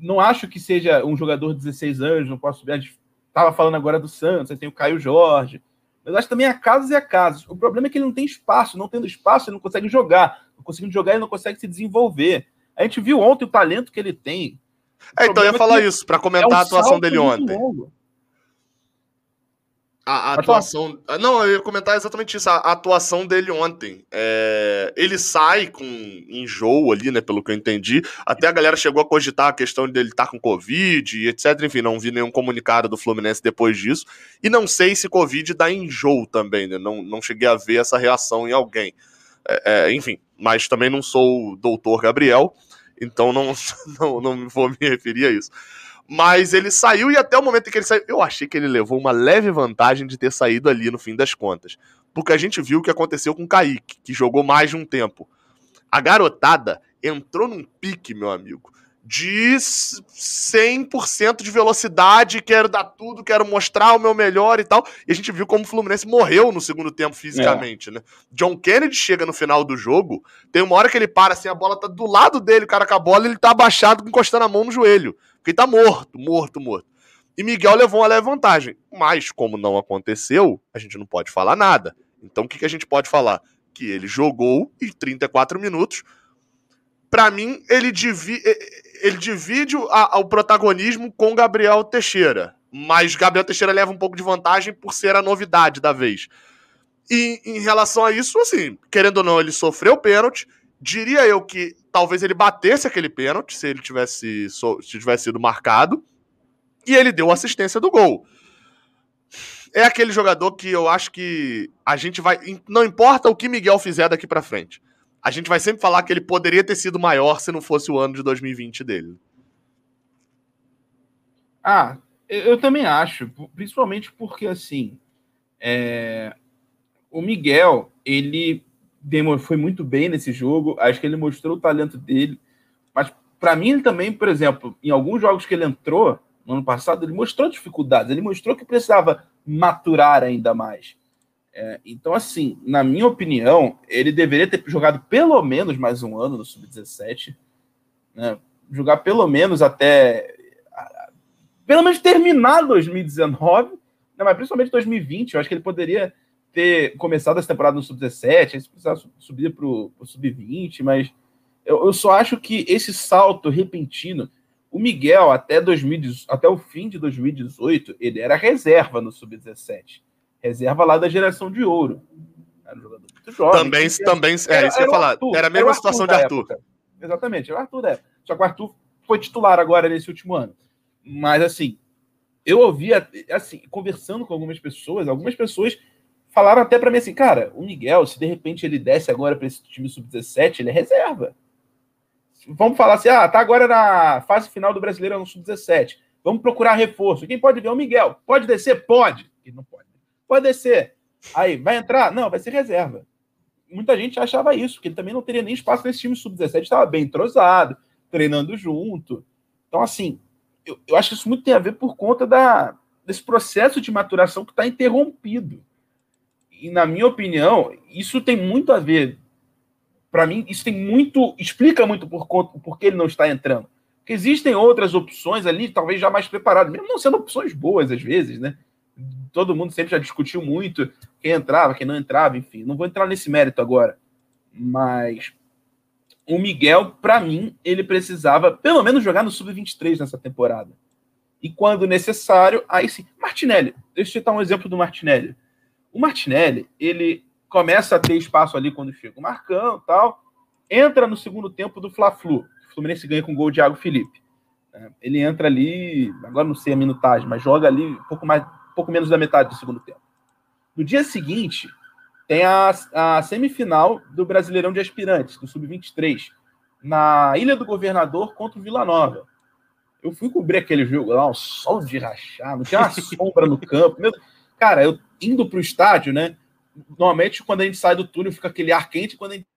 Speaker 2: não acho que seja um jogador de 16 anos, não posso. Gente estava falando agora do Santos, aí tem o Caio Jorge. Mas acho também a casos e a casos. O problema é que ele não tem espaço. Não tendo espaço, ele não consegue jogar. Não conseguindo jogar, ele não consegue se desenvolver. A gente viu ontem o talento que ele tem.
Speaker 1: É, então eu ia falar é isso, para comentar é um a atuação dele ontem. Longo. A, a atuação. Não, eu ia comentar exatamente isso. A, a atuação dele ontem. É, ele sai com enjoo ali, né? Pelo que eu entendi. Até a galera chegou a cogitar a questão dele estar tá com Covid e etc. Enfim, não vi nenhum comunicado do Fluminense depois disso. E não sei se Covid dá enjoo também, né? Não, não cheguei a ver essa reação em alguém. É, é, enfim, mas também não sou o doutor Gabriel, então não, não, não vou me referir a isso. Mas ele saiu e até o momento em que ele saiu, eu achei que ele levou uma leve vantagem de ter saído ali no fim das contas. Porque a gente viu o que aconteceu com o Kaique, que jogou mais de um tempo. A garotada entrou num pique, meu amigo, de 100% de velocidade, quero dar tudo, quero mostrar o meu melhor e tal. E a gente viu como o Fluminense morreu no segundo tempo fisicamente, é. né? John Kennedy chega no final do jogo, tem uma hora que ele para assim, a bola tá do lado dele, o cara com a bola, ele tá abaixado, encostando a mão no joelho. Porque ele tá morto, morto, morto. E Miguel levou uma leve vantagem. Mas, como não aconteceu, a gente não pode falar nada. Então, o que, que a gente pode falar? Que ele jogou em 34 minutos. Para mim, ele, divi ele divide a, o protagonismo com Gabriel Teixeira. Mas Gabriel Teixeira leva um pouco de vantagem por ser a novidade da vez. E em relação a isso, assim, querendo ou não, ele sofreu pênalti. Diria eu que talvez ele batesse aquele pênalti se ele tivesse, se tivesse sido marcado. E ele deu assistência do gol. É aquele jogador que eu acho que a gente vai. Não importa o que Miguel fizer daqui para frente. A gente vai sempre falar que ele poderia ter sido maior se não fosse o ano de 2020 dele.
Speaker 2: Ah, eu também acho. Principalmente porque, assim. É... O Miguel, ele foi muito bem nesse jogo. Acho que ele mostrou o talento dele. Mas para mim também, por exemplo, em alguns jogos que ele entrou, no ano passado, ele mostrou dificuldades, ele mostrou que precisava maturar ainda mais. É, então, assim, na minha opinião, ele deveria ter jogado pelo menos mais um ano no Sub-17, né? jogar pelo menos até. Pelo menos terminar 2019, né? mas principalmente 2020. Eu acho que ele poderia ter começado essa temporada no Sub-17, aí precisava subir para o Sub-20, mas eu, eu, só acho que esse salto repentino. O Miguel, até, 2000, até o fim de 2018, ele era reserva no Sub-17 reserva lá da geração de ouro.
Speaker 1: Era um jogador muito jovem. Também, também é, isso que eu ia falar. Arthur, era a mesma situação de Arthur.
Speaker 2: Época. Exatamente, era o Arthur é. Só que o Arthur foi titular agora nesse último ano. Mas, assim, eu ouvia, assim, conversando com algumas pessoas, algumas pessoas falaram até para mim assim, cara, o Miguel, se de repente ele desce agora para esse time sub-17, ele é reserva. Vamos falar assim, ah, tá agora na fase final do Brasileiro no sub-17. Vamos procurar reforço. Quem pode ver? O Miguel. Pode descer? Pode. Ele não pode. Pode descer. Aí, vai entrar? Não, vai ser reserva. Muita gente achava isso, que ele também não teria nem espaço nesse time sub-17, estava bem entrosado, treinando junto. Então, assim, eu, eu acho que isso muito tem a ver por conta da, desse processo de maturação que está interrompido. E, na minha opinião, isso tem muito a ver. Para mim, isso tem muito. explica muito por conta por que ele não está entrando. Porque existem outras opções ali, talvez já mais preparadas, mesmo não sendo opções boas às vezes, né? Todo mundo sempre já discutiu muito quem entrava, quem não entrava, enfim. Não vou entrar nesse mérito agora. Mas o Miguel, para mim, ele precisava pelo menos jogar no Sub-23 nessa temporada. E quando necessário, aí sim. Martinelli, deixa eu citar um exemplo do Martinelli. O Martinelli, ele começa a ter espaço ali quando chega o Marcão tal, entra no segundo tempo do Fla-Flu. O Fluminense ganha com o gol de Thiago Felipe. É, ele entra ali, agora não sei a minutagem, mas joga ali um pouco mais, pouco menos da metade do segundo tempo. No dia seguinte, tem a, a semifinal do Brasileirão de Aspirantes, do Sub-23, na Ilha do Governador contra o Vila Nova. Eu fui cobrir aquele jogo lá, um sol de rachar, não tinha uma sombra no campo. Meu... Cara, eu indo para o estádio, né? Normalmente, quando a gente sai do túnel, fica aquele ar quente. Quando a gente,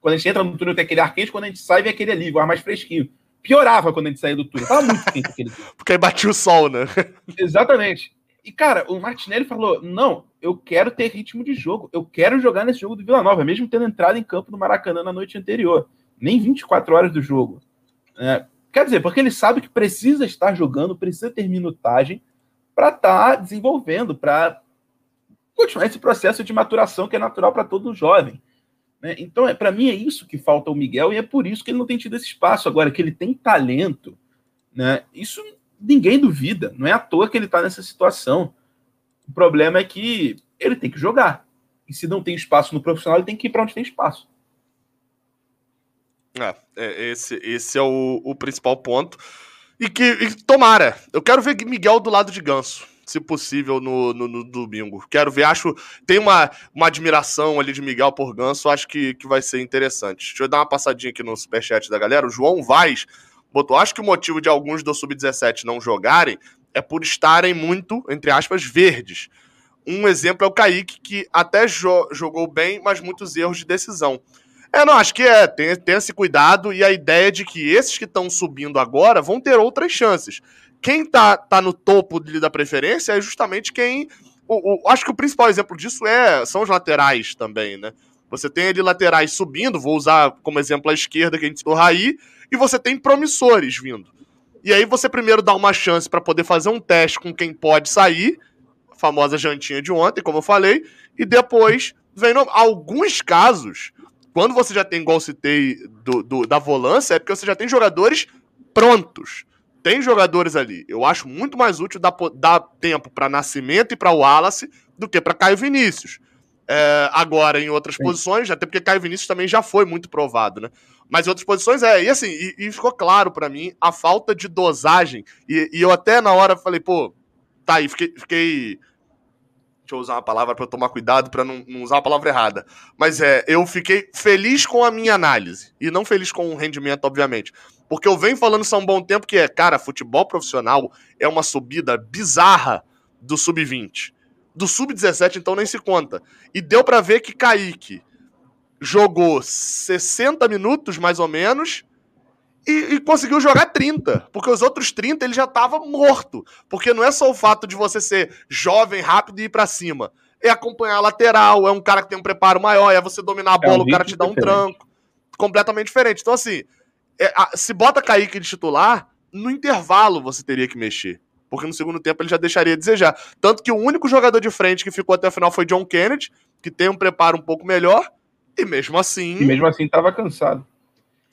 Speaker 2: quando a gente entra no túnel, tem aquele ar quente. Quando a gente sai, vem aquele alívio, ar mais fresquinho. Piorava quando a gente saía do túnel. Tava muito quente aquele
Speaker 1: Porque aí batia o sol, né?
Speaker 2: Exatamente. E, cara, o Martinelli falou: não, eu quero ter ritmo de jogo, eu quero jogar nesse jogo do Vila Nova, mesmo tendo entrado em campo no Maracanã na noite anterior. Nem 24 horas do jogo. É, quer dizer, porque ele sabe que precisa estar jogando, precisa ter minutagem para estar tá desenvolvendo, para continuar esse processo de maturação que é natural para todo jovem. Né? Então, é, para mim, é isso que falta ao Miguel e é por isso que ele não tem tido esse espaço. Agora, que ele tem talento, né? isso ninguém duvida. Não é à toa que ele está nessa situação. O problema é que ele tem que jogar. E se não tem espaço no profissional, ele tem que ir para onde tem espaço.
Speaker 1: É, é, esse, esse é o, o principal ponto. E que e tomara. Eu quero ver Miguel do lado de Ganso, se possível, no, no, no, domingo. Quero ver, acho. Tem uma, uma admiração ali de Miguel por Ganso, acho que, que vai ser interessante. Deixa eu dar uma passadinha aqui no superchat da galera. O João Vaz botou. Acho que o motivo de alguns do Sub-17 não jogarem é por estarem muito, entre aspas, verdes. Um exemplo é o Kaique, que até jo jogou bem, mas muitos erros de decisão. É, não, acho que é, tem, tem esse cuidado e a ideia de que esses que estão subindo agora vão ter outras chances. Quem tá, tá no topo da preferência é justamente quem. O, o, acho que o principal exemplo disso é são os laterais também, né? Você tem ali laterais subindo, vou usar como exemplo a esquerda que a gente citou Raí, e você tem promissores vindo. E aí você primeiro dá uma chance para poder fazer um teste com quem pode sair, a famosa jantinha de ontem, como eu falei, e depois vem no... alguns casos, quando você já tem, igual citei, do, do, da volância, é porque você já tem jogadores prontos. Tem jogadores ali. Eu acho muito mais útil dar, dar tempo para Nascimento e para Wallace do que para Caio Vinícius. É, agora, em outras Sim. posições, até porque Caio Vinícius também já foi muito provado, né? Mas em outras posições é. E assim, e, e ficou claro para mim a falta de dosagem. E, e, eu até na hora falei, pô, tá aí, fiquei. fiquei deixa eu usar uma palavra para tomar cuidado para não, não, usar a palavra errada. Mas é, eu fiquei feliz com a minha análise. E não feliz com o rendimento, obviamente. Porque eu venho falando isso há um bom tempo que é, cara, futebol profissional é uma subida bizarra do sub-20. Do sub-17, então, nem se conta. E deu para ver que Kaique jogou 60 minutos, mais ou menos, e, e, conseguiu jogar 30, porque os outros 30 ele já estava morto. Porque não é só o fato de você ser jovem, rápido e ir para cima. É acompanhar a lateral, é um cara que tem um preparo maior, é você dominar a bola, é um o cara te dá um tranco. Completamente diferente. Então, assim, é, a, se bota Kaique de titular, no intervalo você teria que mexer. Porque no segundo tempo ele já deixaria a desejar. Tanto que o único jogador de frente que ficou até o final foi John Kennedy, que tem um preparo um pouco melhor, e mesmo assim.
Speaker 2: E mesmo assim estava cansado.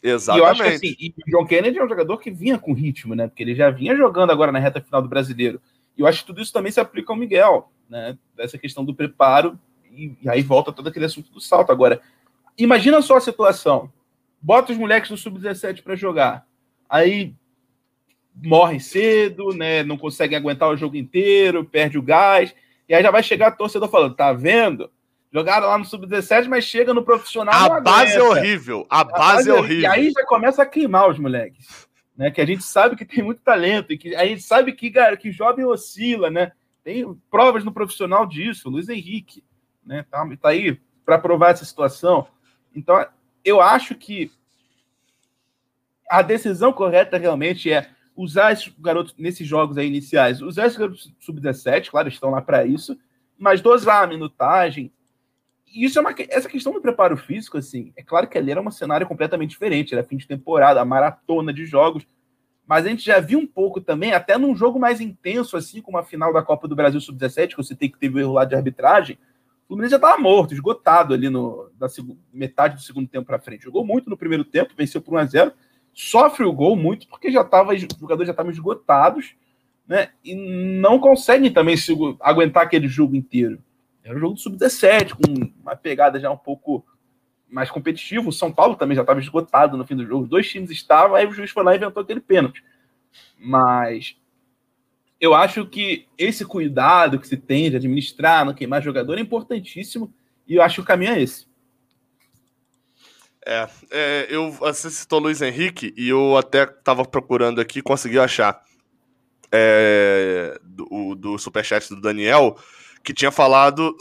Speaker 1: Exatamente.
Speaker 2: E eu acho que assim, e o John Kennedy é um jogador que vinha com ritmo, né? Porque ele já vinha jogando agora na reta final do brasileiro. E eu acho que tudo isso também se aplica ao Miguel, né? Dessa questão do preparo, e, e aí volta todo aquele assunto do salto. Agora, imagina só a situação: bota os moleques do Sub-17 para jogar. Aí morre cedo, né? Não conseguem aguentar o jogo inteiro, perde o gás. E aí já vai chegar a torcedor falando: tá vendo? Jogaram lá no Sub-17, mas chega no profissional.
Speaker 1: A base é horrível. A, a base, base é horrível.
Speaker 2: E aí já começa a queimar os moleques. Né? Que a gente sabe que tem muito talento, e que a gente sabe que, que jovem oscila, né? Tem provas no profissional disso, Luiz Henrique, né? Tá, tá aí para provar essa situação. Então, eu acho que a decisão correta realmente é usar esses garotos nesses jogos aí iniciais, usar esses garotos sub-17, claro, estão lá para isso, mas dosar a minutagem, isso é uma essa questão do preparo físico, assim, é claro que ali era um cenário completamente diferente, era fim de temporada, maratona de jogos, mas a gente já viu um pouco também, até num jogo mais intenso, assim, como a final da Copa do Brasil Sub-17, que você tem que teve o erro lá de arbitragem, o Fluminense já estava morto, esgotado ali no, da metade do segundo tempo para frente. Jogou muito no primeiro tempo, venceu por 1 a 0 sofre o gol muito porque já tava, os jogadores já estavam esgotados, né? E não conseguem também se, aguentar aquele jogo inteiro. Era um jogo do sub-17, com uma pegada já um pouco mais competitiva. O São Paulo também já estava esgotado no fim do jogo. Os dois times estavam, aí o juiz foi lá e inventou aquele pênalti. Mas eu acho que esse cuidado que se tem de administrar, não queimar jogador é importantíssimo. E eu acho que o caminho é esse.
Speaker 1: É, é, eu, você citou Luiz Henrique e eu até estava procurando aqui, consegui achar é, do, do superchat do Daniel, que tinha falado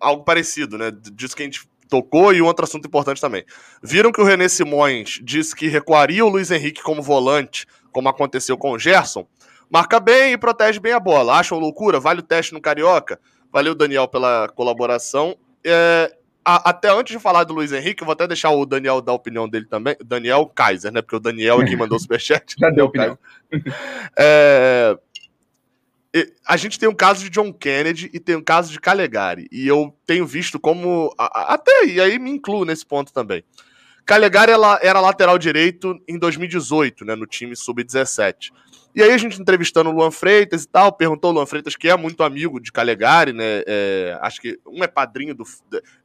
Speaker 1: algo parecido, né? Disso que a gente tocou e um outro assunto importante também. Viram que o René Simões disse que recuaria o Luiz Henrique como volante, como aconteceu com o Gerson? Marca bem e protege bem a bola. Acham loucura? Vale o teste no Carioca? Valeu, Daniel, pela colaboração. É, a, até antes de falar do Luiz Henrique, eu vou até deixar o Daniel dar a opinião dele também. Daniel Kaiser, né? Porque o Daniel é quem mandou o superchat.
Speaker 2: Já deu opinião.
Speaker 1: É, a gente tem um caso de John Kennedy e tem um caso de Calegari. E eu tenho visto como. Até aí, aí me incluo nesse ponto também. Calegari ela, era lateral direito em 2018, né? No time sub-17. E aí a gente entrevistando o Luan Freitas e tal, perguntou o Luan Freitas, que é muito amigo de Calegari, né? É, acho que um é padrinho do.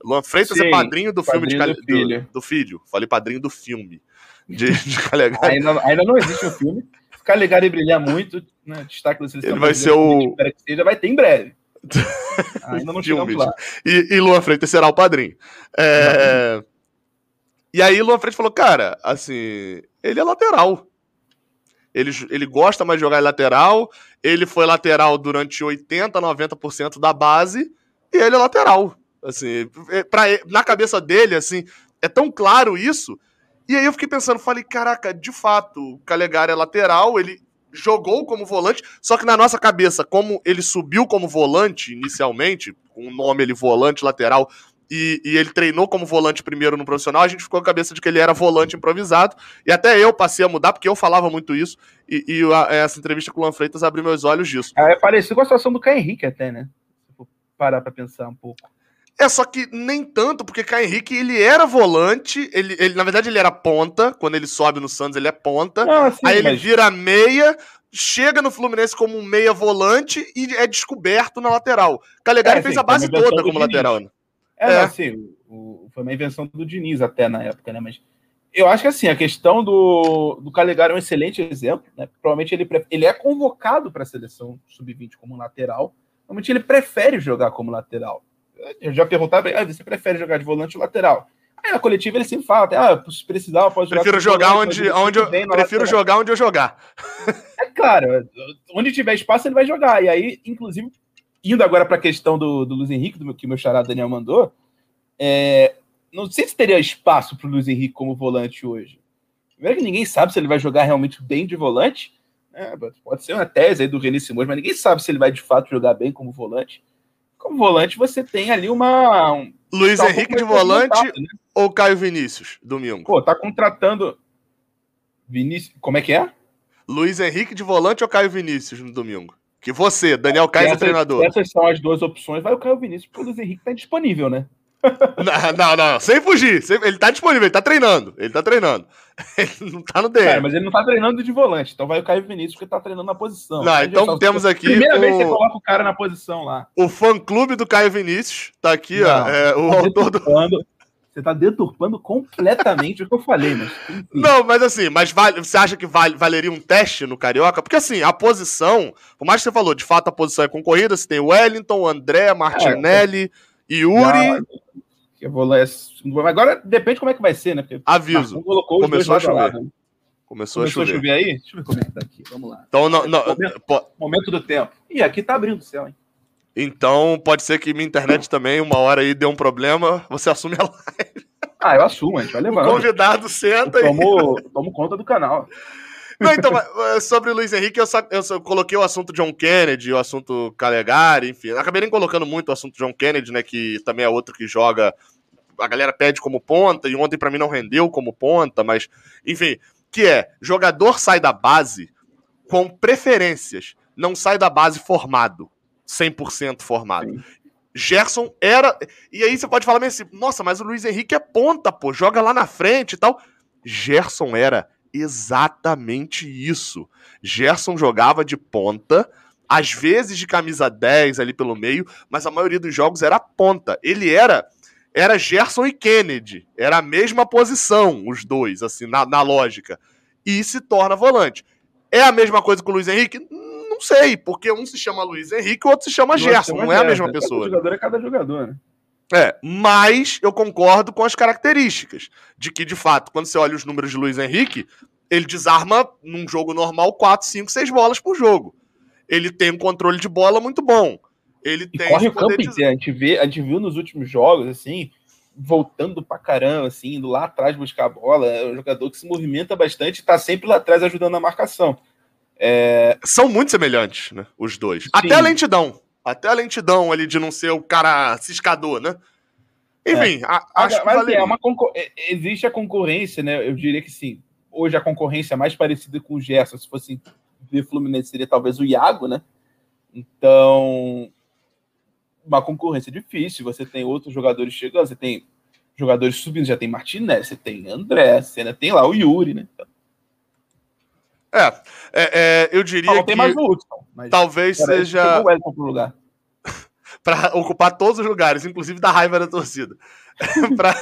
Speaker 1: Luan Freitas é Sim, é padrinho do filme de Calegari. Do, filho. Do, do filho. Falei padrinho do filme de, de Calegari.
Speaker 2: Ainda, ainda não existe o filme. Calegari brilhar muito, né? Destaque da seleção.
Speaker 1: Ele vai ser o.
Speaker 2: Espero que seja, vai ter em breve. ainda não chegamos lá.
Speaker 1: E, e Luan Freitas será o padrinho. É... E aí Luan Freitas falou, cara, assim, ele é lateral. Ele, ele gosta mais de jogar lateral. Ele foi lateral durante 80, 90% da base. E ele é lateral. Assim, é, pra, na cabeça dele, assim, é tão claro isso. E aí eu fiquei pensando, falei, caraca, de fato, o Calegari é lateral, ele jogou como volante, só que na nossa cabeça, como ele subiu como volante inicialmente, com o nome ele volante lateral, e, e, ele treinou como volante primeiro no profissional, a gente ficou com a cabeça de que ele era volante improvisado, e até eu passei a mudar, porque eu falava muito isso, e, e a, essa entrevista com o Luan Freitas abriu meus olhos disso.
Speaker 2: É parecido com a situação do Caio Henrique até, né? Se for parar pra pensar um pouco.
Speaker 1: É, só que nem tanto, porque Caio Henrique, ele era volante, ele, ele, na verdade ele era ponta, quando ele sobe no Santos ele é ponta, ah, sim, aí ele mas... vira meia, chega no Fluminense como um meia volante e é descoberto na lateral. Calegari é, fez a base toda como lateral, né?
Speaker 2: É, é. assim, o, foi uma invenção do Diniz até na época, né? Mas eu acho que assim, a questão do, do Calegari é um excelente exemplo, né? Provavelmente ele, ele é convocado para a seleção sub-20 como lateral. Normalmente ele prefere jogar como lateral. Eu já perguntava, ah, você prefere jogar de volante ou lateral? Aí na coletiva ele sempre fala, ah, se precisar, eu posso
Speaker 1: jogar. Prefiro jogar onde, onde eu, prefiro lateral. jogar onde eu jogar.
Speaker 2: É claro, onde tiver espaço ele vai jogar. E aí, inclusive, indo agora para a questão do, do Luiz Henrique, do meu, que meu chará Daniel mandou, é, não sei se teria espaço para o Luiz Henrique como volante hoje. Primeiro que ninguém sabe se ele vai jogar realmente bem de volante. É, pode ser uma tese aí do René Simões, mas ninguém sabe se ele vai de fato jogar bem como volante. Como volante, você tem ali uma. Um,
Speaker 1: Luiz tá Henrique de volante né? ou Caio Vinícius, domingo?
Speaker 2: Pô, tá contratando. Vinícius. Como é que é?
Speaker 1: Luiz Henrique de volante ou Caio Vinícius no domingo? Que você, Daniel Caio, é treinador.
Speaker 2: Essas são as duas opções. Vai o Caio Vinícius, porque o Luiz Henrique tá disponível, né?
Speaker 1: não, não, não, sem fugir. Ele tá disponível, ele tá treinando. Ele tá treinando. Ele não tá no DM.
Speaker 2: Cara, mas ele não tá treinando de volante. Então vai o Caio Vinícius, porque tá treinando na posição.
Speaker 1: Não, então temos aqui.
Speaker 2: Primeira o... vez que você coloca o cara na posição lá.
Speaker 1: O fã clube do Caio Vinícius. Tá aqui, não, ó. É, o tá autor do.
Speaker 2: Você tá deturpando completamente o que eu falei, mas. Enfim.
Speaker 1: Não, mas assim, mas vale, você acha que vale, valeria um teste no Carioca? Porque assim, a posição, por mais que você falou, de fato a posição é concorrida, você tem Wellington, André, Martinelli, é, Yuri.
Speaker 2: Eu vou lá, agora depende como é que vai ser, né?
Speaker 1: Porque Aviso.
Speaker 2: Colocou
Speaker 1: Começou a chover.
Speaker 2: Lado? Começou, Começou a chover. a chover aí? Deixa eu ver como é que tá aqui. Vamos lá.
Speaker 1: Então, não, não,
Speaker 2: momento, momento do tempo. Ih, aqui tá abrindo o céu, hein?
Speaker 1: Então, pode ser que minha internet também, uma hora aí, deu um problema, você assume a live.
Speaker 2: Ah, eu assumo, a gente vai levar.
Speaker 1: O convidado senta
Speaker 2: eu tomo, e. Tomo conta do canal.
Speaker 1: Não, então, eh, sobre o Luiz Henrique, eu, só, eu só coloquei o assunto John Kennedy, o assunto Calegari, enfim. Acabei nem colocando muito o assunto John Kennedy, né? Que também é outro que joga. A galera pede como ponta, e ontem para mim não rendeu como ponta, mas, enfim, que é jogador sai da base com preferências, não sai da base formado, 100% formado. Sim. Gerson era. E aí você pode falar assim: nossa, mas o Luiz Henrique é ponta, pô, joga lá na frente e tal. Gerson era exatamente isso. Gerson jogava de ponta, às vezes de camisa 10 ali pelo meio, mas a maioria dos jogos era ponta. Ele era. Era Gerson e Kennedy. Era a mesma posição, os dois, assim, na, na lógica. E se torna volante. É a mesma coisa com o Luiz Henrique? Sei, porque um se chama Luiz Henrique, o outro se chama Gerson, não é a mesma pessoa.
Speaker 2: Cada jogador é cada jogador, né?
Speaker 1: É, mas eu concordo com as características. De que, de fato, quando você olha os números de Luiz Henrique, ele desarma num jogo normal 4, 5, 6 bolas por jogo. Ele tem um controle de bola muito bom. Ele
Speaker 2: e
Speaker 1: tem.
Speaker 2: Corre o campo inteiro. A gente, vê, a gente viu nos últimos jogos, assim, voltando pra caramba, assim, indo lá atrás buscar a bola. É um jogador que se movimenta bastante e tá sempre lá atrás ajudando na marcação.
Speaker 1: É... São muito semelhantes, né? Os dois. Sim. Até a lentidão. Até a lentidão ali de não ser o cara ciscador, né? Enfim, é. a, acho
Speaker 2: mas, que é uma concor... É, existe a concorrência, né? Eu diria que sim. Hoje a concorrência é mais parecida com o Gerson, se fosse ver Fluminense, seria talvez o Iago, né? Então, uma concorrência difícil. Você tem outros jogadores chegando, você tem jogadores subindo, já tem Martinez, você tem André, você tem lá o Yuri, né? Então,
Speaker 1: é, é, é eu diria não,
Speaker 2: tem mais o Hudson,
Speaker 1: talvez seja
Speaker 2: lugar.
Speaker 1: para ocupar todos os lugares, inclusive da raiva da torcida. pra,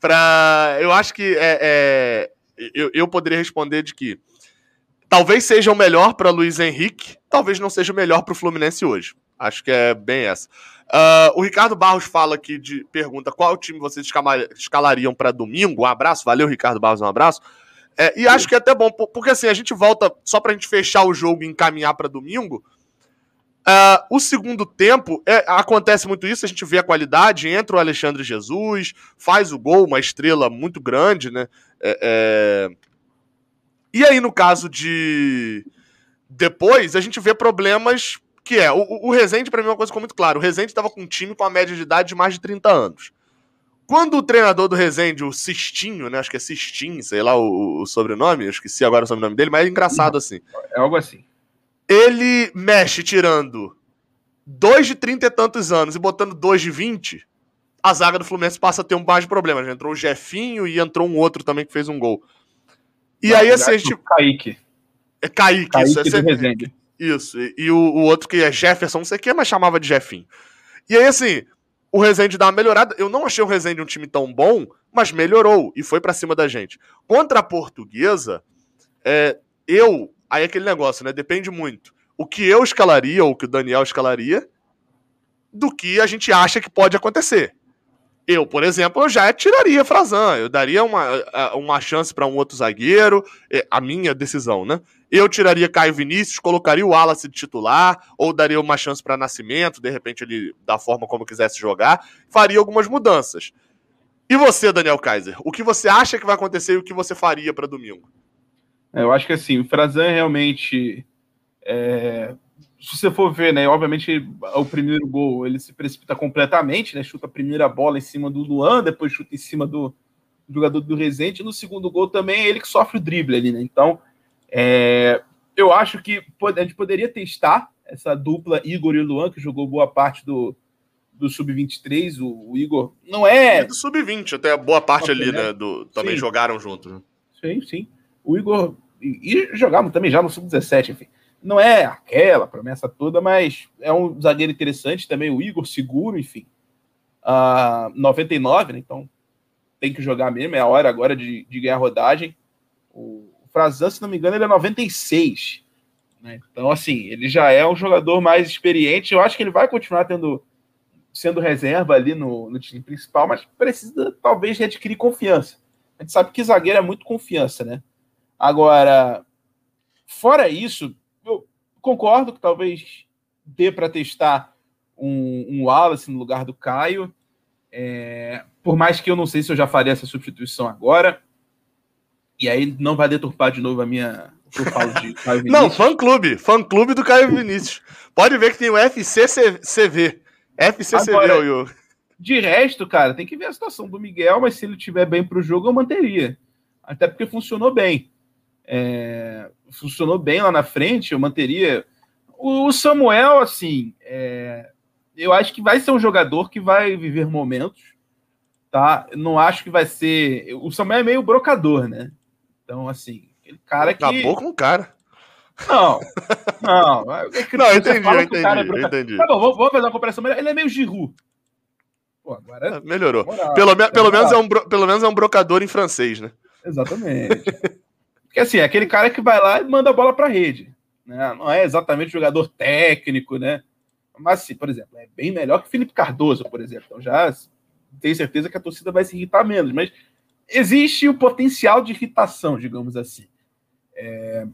Speaker 1: pra, eu acho que é, é eu, eu poderia responder de que talvez seja o melhor para Luiz Henrique, talvez não seja o melhor para o Fluminense hoje. Acho que é bem essa. Uh, o Ricardo Barros fala aqui de pergunta qual time vocês escalariam para domingo. Um abraço, valeu Ricardo Barros, um abraço. É, e acho que é até bom, porque assim, a gente volta, só pra gente fechar o jogo e encaminhar para domingo. Uh, o segundo tempo, é, acontece muito isso, a gente vê a qualidade, entra o Alexandre Jesus, faz o gol, uma estrela muito grande, né? É, é... E aí, no caso de. Depois, a gente vê problemas que é. O, o Rezende, pra mim, é uma coisa ficou muito clara. O Rezende estava com um time com a média de idade de mais de 30 anos. Quando o treinador do Resende, o Sistinho, né? Acho que é Sistin, sei lá o, o sobrenome, eu esqueci agora o sobrenome dele, mas é engraçado assim.
Speaker 2: É algo assim.
Speaker 1: Ele mexe tirando dois de trinta e tantos anos e botando dois de vinte, a zaga do Fluminense passa a ter um mais de problemas. Entrou o Jefinho e entrou um outro também que fez um gol. E Não, aí, assim, a gente.
Speaker 2: Kaique.
Speaker 1: É Kaique, Kaique isso. É sempre... Isso. E, e o, o, outro que é Jefferson, não sei o que, mas chamava de Jefinho. E aí, assim, o Rezende dá uma melhorada. Eu não achei o Rezende um time tão bom, mas melhorou e foi para cima da gente. Contra a portuguesa, é, eu. Aí é aquele negócio, né? Depende muito. O que eu escalaria, ou o que o Daniel escalaria, do que a gente acha que pode acontecer. Eu, por exemplo, eu já tiraria Frazan, eu daria uma, uma chance para um outro zagueiro, é, a minha decisão, né? Eu tiraria Caio Vinícius, colocaria o Wallace de titular, ou daria uma chance para Nascimento, de repente ele da forma como quisesse jogar, faria algumas mudanças. E você, Daniel Kaiser? O que você acha que vai acontecer e o que você faria para domingo?
Speaker 2: É, eu acho que assim, o Frazan realmente. É, se você for ver, né? Obviamente, o primeiro gol ele se precipita completamente, né? Chuta a primeira bola em cima do Luan, depois chuta em cima do, jogador do Resende. No segundo gol também é ele que sofre o drible ali, né? Então, é, eu acho que a gente poderia testar essa dupla Igor e Luan, que jogou boa parte do, do Sub-23. O, o, Igor não é. é
Speaker 1: do Sub-20, até boa parte ali, né? Do, também sim. jogaram juntos. Né?
Speaker 2: Sim, sim. O Igor. E, e jogavam também já no Sub-17, enfim. Não é aquela promessa toda, mas é um zagueiro interessante também. O Igor seguro, enfim. Uh, 99, né? Então tem que jogar mesmo. É a hora agora de, de ganhar rodagem. O Frazan, se não me engano, ele é 96. Né? Então, assim, ele já é um jogador mais experiente. Eu acho que ele vai continuar tendo sendo reserva ali no, no time principal, mas precisa talvez readquirir confiança. A gente sabe que zagueiro é muito confiança, né? Agora, fora isso, concordo que talvez dê para testar um, um Wallace no lugar do Caio. É, por mais que eu não sei se eu já faria essa substituição agora. E aí não vai deturpar de novo a minha. Eu falo de
Speaker 1: Caio Vinícius. Não, fã clube. Fã clube do Caio Vinícius. Pode ver que tem o FCCV. FCCV, Agora,
Speaker 2: eu. De resto, cara, tem que ver a situação do Miguel, mas se ele estiver bem para o jogo, eu manteria. Até porque funcionou bem. É, funcionou bem lá na frente, eu manteria. O Samuel, assim, é, eu acho que vai ser um jogador que vai viver momentos, tá? Não acho que vai ser. O Samuel é meio brocador, né? Então, assim, aquele cara que.
Speaker 1: Acabou com o cara.
Speaker 2: Não, não.
Speaker 1: É não, entendi, eu entendi, é entendi.
Speaker 2: Tá bom, vamos, vamos fazer uma comparação melhor. Ele é meio Giroud.
Speaker 1: Pô, agora... Melhorou. Moral, pelo, me, pelo, menos é um, pelo menos é um brocador em francês, né?
Speaker 2: Exatamente. Porque assim, é aquele cara que vai lá e manda a bola pra rede. Né? Não é exatamente jogador técnico, né? Mas, assim, por exemplo, é bem melhor que Felipe Cardoso, por exemplo. Então já tenho certeza que a torcida vai se irritar menos. Mas existe o potencial de irritação, digamos assim. É,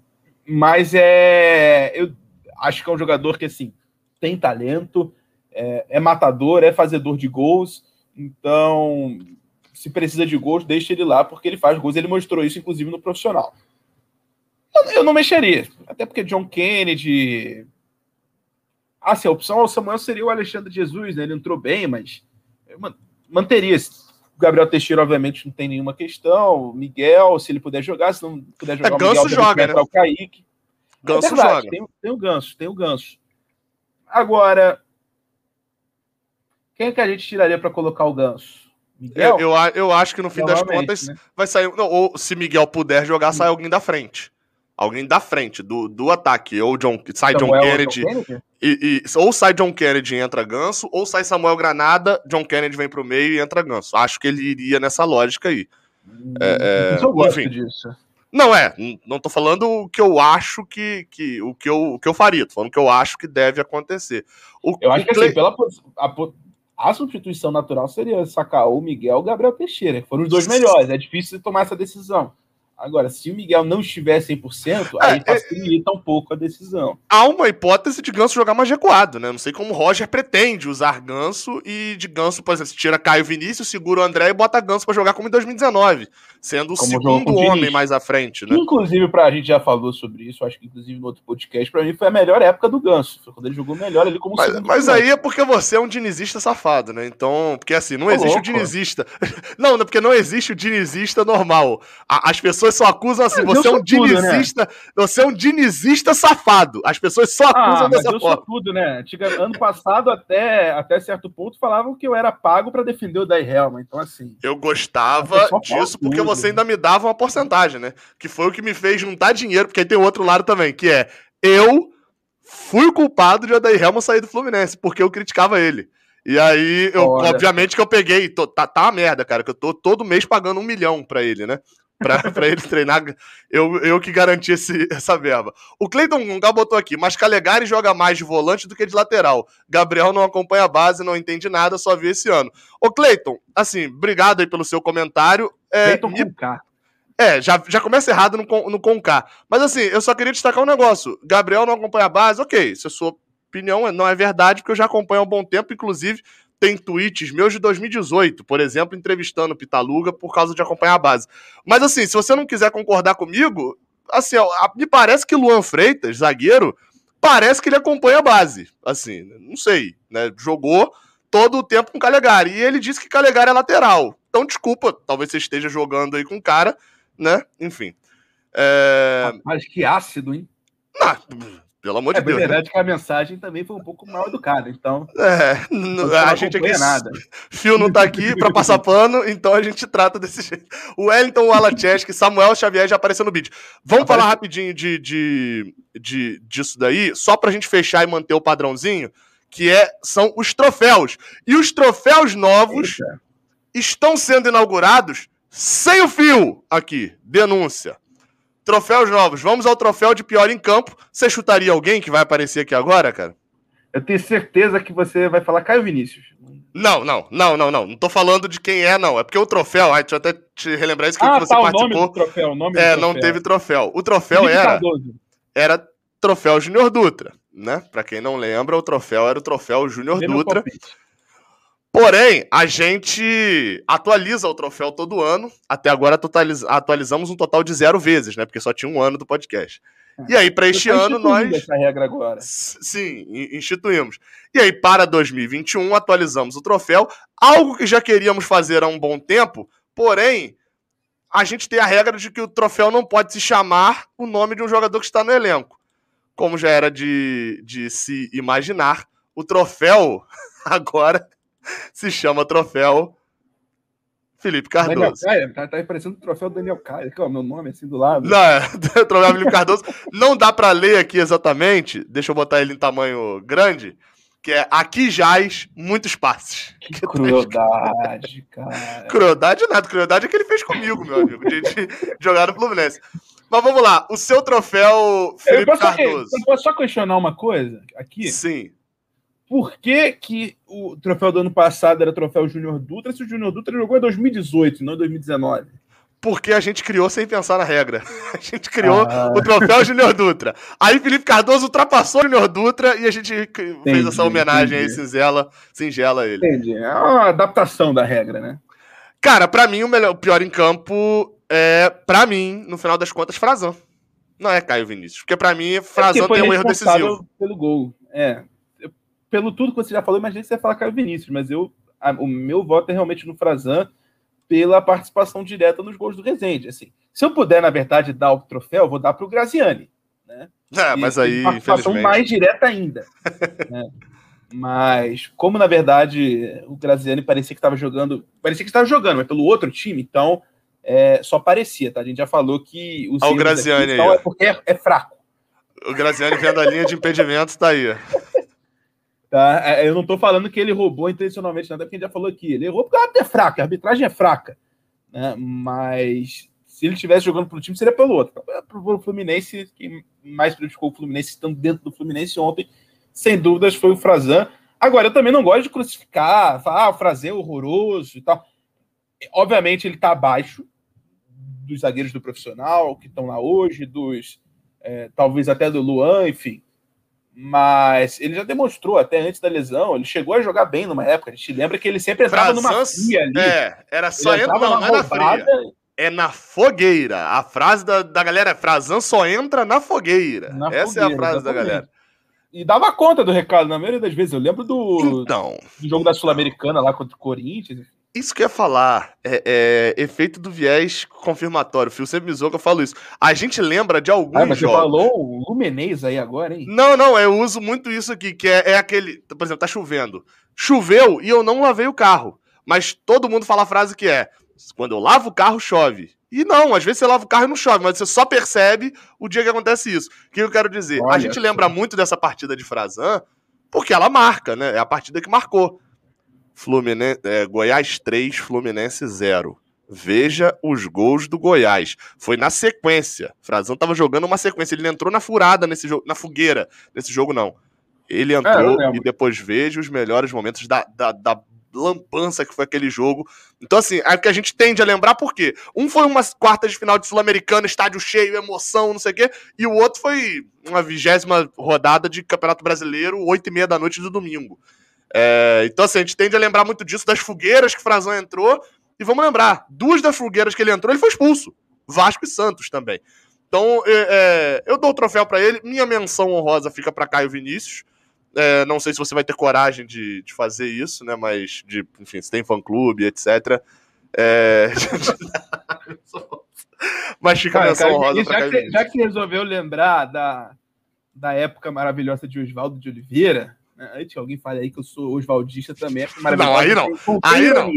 Speaker 2: mas é, eu acho que é um jogador que assim tem talento, é, é, matador, é fazedor de gols. Então, se precisa de gols, deixa ele lá, porque ele faz gols. Ele mostrou isso, inclusive, no profissional. Eu, eu não mexeria, até porque John Kennedy. Ah, se a opção ao Samuel seria o Alexandre Jesus, né? Ele entrou bem, mas manteria Gabriel Teixeira, obviamente, não tem nenhuma questão. Miguel, se ele puder jogar, se não puder jogar, é,
Speaker 1: o Ganso Miguel, joga, né?
Speaker 2: o Kaique. Ganso é verdade, joga. Tem, tem o Ganso, tem o Ganso. Agora, quem é que a gente tiraria para colocar o Ganso?
Speaker 1: Miguel? Eu, eu, eu acho que no fim das contas né? vai sair. Não, ou se Miguel puder jogar, sai alguém da frente alguém da frente, do, do ataque, ou John, sai John Kennedy, John Kennedy? E, e, ou sai John Kennedy e entra Ganso, ou sai Samuel Granada, John Kennedy vem pro meio e entra Ganso. Acho que ele iria nessa lógica aí.
Speaker 2: Hum, é, é, eu gosto enfim. disso.
Speaker 1: Não é, não tô falando o que eu acho que, que o que eu, o que eu faria, tô falando o que eu acho que deve acontecer. O,
Speaker 2: eu acho que assim, pela a, a substituição natural seria sacar o Miguel ou o Gabriel Teixeira, que foram os dois melhores. É difícil tomar essa decisão. Agora, se o Miguel não estiver 100%, é, aí facilita é, um pouco a decisão.
Speaker 1: Há uma hipótese de Ganso jogar mais recuado, né? Não sei como o Roger pretende usar Ganso e de Ganso, por exemplo, tira Caio Vinícius, segura o André e bota Ganso para jogar como em 2019, sendo o como segundo homem mais à frente, né?
Speaker 2: Inclusive, pra, a gente já falou sobre isso, acho que inclusive no outro podcast, para mim foi a melhor época do Ganso. Foi quando ele jogou melhor ali como
Speaker 1: Mas, mas aí é porque você é um dinizista safado, né? Então, porque assim, não existe louco. o dinizista. não, não, porque não existe o dinizista normal. as pessoas pessoas só acusam assim, você é um dinizista, né? você é um dinizista safado. As pessoas só ah, acusam ah, dessa eu forma.
Speaker 2: Tudo, né? Ano passado, até, até certo ponto, falavam que eu era pago para defender o Dai Helma. Então, assim.
Speaker 1: Eu gostava disso porque você ainda me dava uma porcentagem, né? Que foi o que me fez juntar dinheiro, porque aí tem outro lado também, que é eu fui o culpado de Adair Helma sair do Fluminense, porque eu criticava ele. E aí, eu, obviamente que eu peguei, tô, tá, tá uma merda, cara, que eu tô todo mês pagando um milhão pra ele, né? Para ele treinar. Eu, eu que garanti esse, essa verba. O Cleiton Gunga botou aqui, mas Calegari joga mais de volante do que de lateral. Gabriel não acompanha a base, não entende nada, só viu esse ano. Ô Cleiton, assim, obrigado aí pelo seu comentário.
Speaker 2: É, Cleiton e...
Speaker 1: É, já, já começa errado no, no Conká. Mas assim, eu só queria destacar um negócio. Gabriel não acompanha a base, ok, se a sua opinião não é verdade, porque eu já acompanho há um bom tempo, inclusive tem tweets meus de 2018, por exemplo, entrevistando o Pitaluga por causa de acompanhar a base. Mas assim, se você não quiser concordar comigo, assim, ó, me parece que Luan Freitas, zagueiro, parece que ele acompanha a base. Assim, não sei, né? Jogou todo o tempo com Calegari. E ele disse que Calegari é lateral. Então, desculpa, talvez você esteja jogando aí com o cara, né? Enfim.
Speaker 2: É... Mas que ácido, hein?
Speaker 1: Não, pelo amor de
Speaker 2: é
Speaker 1: Deus.
Speaker 2: É verdade né? que a mensagem também foi um pouco mal educada, então.
Speaker 1: É, não, a gente aqui. Nada. Fio não tá aqui para passar pano, então a gente trata desse jeito. O Wellington Walacheski, Samuel Xavier já apareceu no vídeo. Vamos Aparece... falar rapidinho de, de, de, disso daí, só pra gente fechar e manter o padrãozinho, que é, são os troféus. E os troféus novos Eita. estão sendo inaugurados sem o fio aqui. Denúncia. Troféus novos. Vamos ao troféu de pior em campo. Você chutaria alguém que vai aparecer aqui agora, cara?
Speaker 2: Eu tenho certeza que você vai falar Caio Vinícius.
Speaker 1: Não, não, não, não, não. Não tô falando de quem é, não. É porque o troféu, ai, deixa eu até te relembrar isso que,
Speaker 2: ah,
Speaker 1: você
Speaker 2: tá,
Speaker 1: participou.
Speaker 2: O nome do troféu, o nome
Speaker 1: é,
Speaker 2: do
Speaker 1: não teve troféu. O troféu Felipe era. Cardoso. Era troféu Júnior Dutra, né? Pra quem não lembra, o troféu era o troféu Júnior Dutra. Palpite. Porém, a gente atualiza o troféu todo ano. Até agora atualizamos um total de zero vezes, né? Porque só tinha um ano do podcast. E aí, para este ano, nós.
Speaker 2: essa regra agora.
Speaker 1: Sim, instituímos. E aí, para 2021, atualizamos o troféu. Algo que já queríamos fazer há um bom tempo, porém, a gente tem a regra de que o troféu não pode se chamar o nome de um jogador que está no elenco. Como já era de, de se imaginar, o troféu agora se chama troféu Felipe Cardoso.
Speaker 2: Daniel Caia, tá, tá parecendo o troféu Daniel Caia, que é o meu nome assim do lado.
Speaker 1: Não, é, troféu Felipe Cardoso. Não dá para ler aqui exatamente, deixa eu botar ele em tamanho grande, que é aqui jaz muitos passes.
Speaker 2: Que, crueldade, cara.
Speaker 1: Crueldade nada, crueldade é que ele fez comigo, meu amigo, de, de jogar no Fluminense. Mas vamos lá, o seu troféu Felipe eu Cardoso.
Speaker 2: eu posso só questionar uma coisa aqui?
Speaker 1: Sim
Speaker 2: por que, que o troféu do ano passado era troféu Júnior Dutra se o Júnior Dutra jogou em 2018, não em 2019?
Speaker 1: Porque a gente criou sem pensar na regra. A gente criou ah. o troféu Júnior Dutra. Aí Felipe Cardoso ultrapassou o Júnior Dutra e a gente entendi, fez essa homenagem entendi. aí singela, singela ele.
Speaker 2: Entendi. É uma adaptação da regra, né?
Speaker 1: Cara, para mim o melhor, o pior em campo é, para mim, no final das contas, Frazan. Não é Caio Vinícius, porque para mim Frazan é tem um erro decisivo.
Speaker 2: Pelo gol. É, pelo tudo que você já falou, imagina que você ia falar Caio Vinícius, mas eu, a, o meu voto é realmente no Frazan pela participação direta nos gols do Rezende. Assim, se eu puder, na verdade, dar o troféu, eu vou dar para o Graziani. Né?
Speaker 1: É, mas aí,
Speaker 2: participação mais direta ainda. né? Mas, como na verdade o Graziani parecia que estava jogando, parecia que estava jogando, mas pelo outro time, então é, só parecia, tá? A gente já falou que
Speaker 1: o Graziani
Speaker 2: aqui, então, é porque é, é, fraco.
Speaker 1: O Graziani vendo a linha de impedimento, está aí.
Speaker 2: Tá? É, eu não estou falando que ele roubou intencionalmente, nada, porque a gente já falou aqui. Ele errou porque é fraca, a arbitragem é fraca. Né? Mas se ele estivesse jogando para o time, seria pelo outro. Para o Fluminense, que mais prejudicou o Fluminense estando dentro do Fluminense ontem, sem dúvidas, foi o Frazan. Agora, eu também não gosto de crucificar, falar, ah, o Frazan é horroroso e tal. Obviamente, ele está abaixo dos zagueiros do profissional, que estão lá hoje, dos é, talvez até do Luan, enfim mas ele já demonstrou até antes da lesão, ele chegou a jogar bem numa época. A gente lembra que ele sempre entrava numa fria ali.
Speaker 1: É, era só ele entra, não, na fria. É na fogueira. A frase da, da galera é Frazan só entra na fogueira. Na Essa fogueira, é a frase exatamente. da galera.
Speaker 2: E dava conta do recado na maioria das vezes. Eu lembro do,
Speaker 1: então,
Speaker 2: do jogo da Sul-Americana lá contra o Corinthians.
Speaker 1: Isso que eu ia falar, é, é, efeito do viés confirmatório. O Fio sempre me zoou que eu falo isso. A gente lembra de alguns ah, mas jogos.
Speaker 2: Você falou o Lumenês aí agora, hein?
Speaker 1: Não, não, eu uso muito isso aqui, que é, é aquele. Por exemplo, tá chovendo. Choveu e eu não lavei o carro. Mas todo mundo fala a frase que é: quando eu lavo o carro, chove. E não, às vezes você lava o carro e não chove, mas você só percebe o dia que acontece isso. O que eu quero dizer? Olha, a gente lembra muito dessa partida de Frazan porque ela marca, né? É a partida que marcou. Fluminense, é, Goiás 3, Fluminense 0. Veja os gols do Goiás. Foi na sequência. Frazão tava jogando uma sequência. Ele entrou na furada nesse jogo, na fogueira nesse jogo, não. Ele é, entrou é, e depois veja os melhores momentos da, da, da, lampança que foi aquele jogo. Então, assim, é o que a gente tende a lembrar, porque um foi uma quarta de final de Sul-Americana, estádio cheio, emoção, não sei o quê, e o outro foi uma vigésima rodada de Campeonato Brasileiro, oito e meia da noite do domingo. É, então, assim, a gente tende a lembrar muito disso, das fogueiras que o Frazão entrou. E vamos lembrar, duas das fogueiras que ele entrou, ele foi expulso. Vasco e Santos também. Então, é, é eu dou o troféu para ele. Minha menção honrosa fica para Caio Vinícius. É, não sei se você vai ter coragem de, de fazer isso, né? Mas, de, enfim, se tem fã-clube, etc. É...
Speaker 2: Mas fica cara, a menção honrosa já, Caio que, já que resolveu lembrar da, da época maravilhosa de Oswaldo de Oliveira, né? antes que alguém fale aí que eu sou oswaldista também, é
Speaker 1: Não, aí não. Aí não.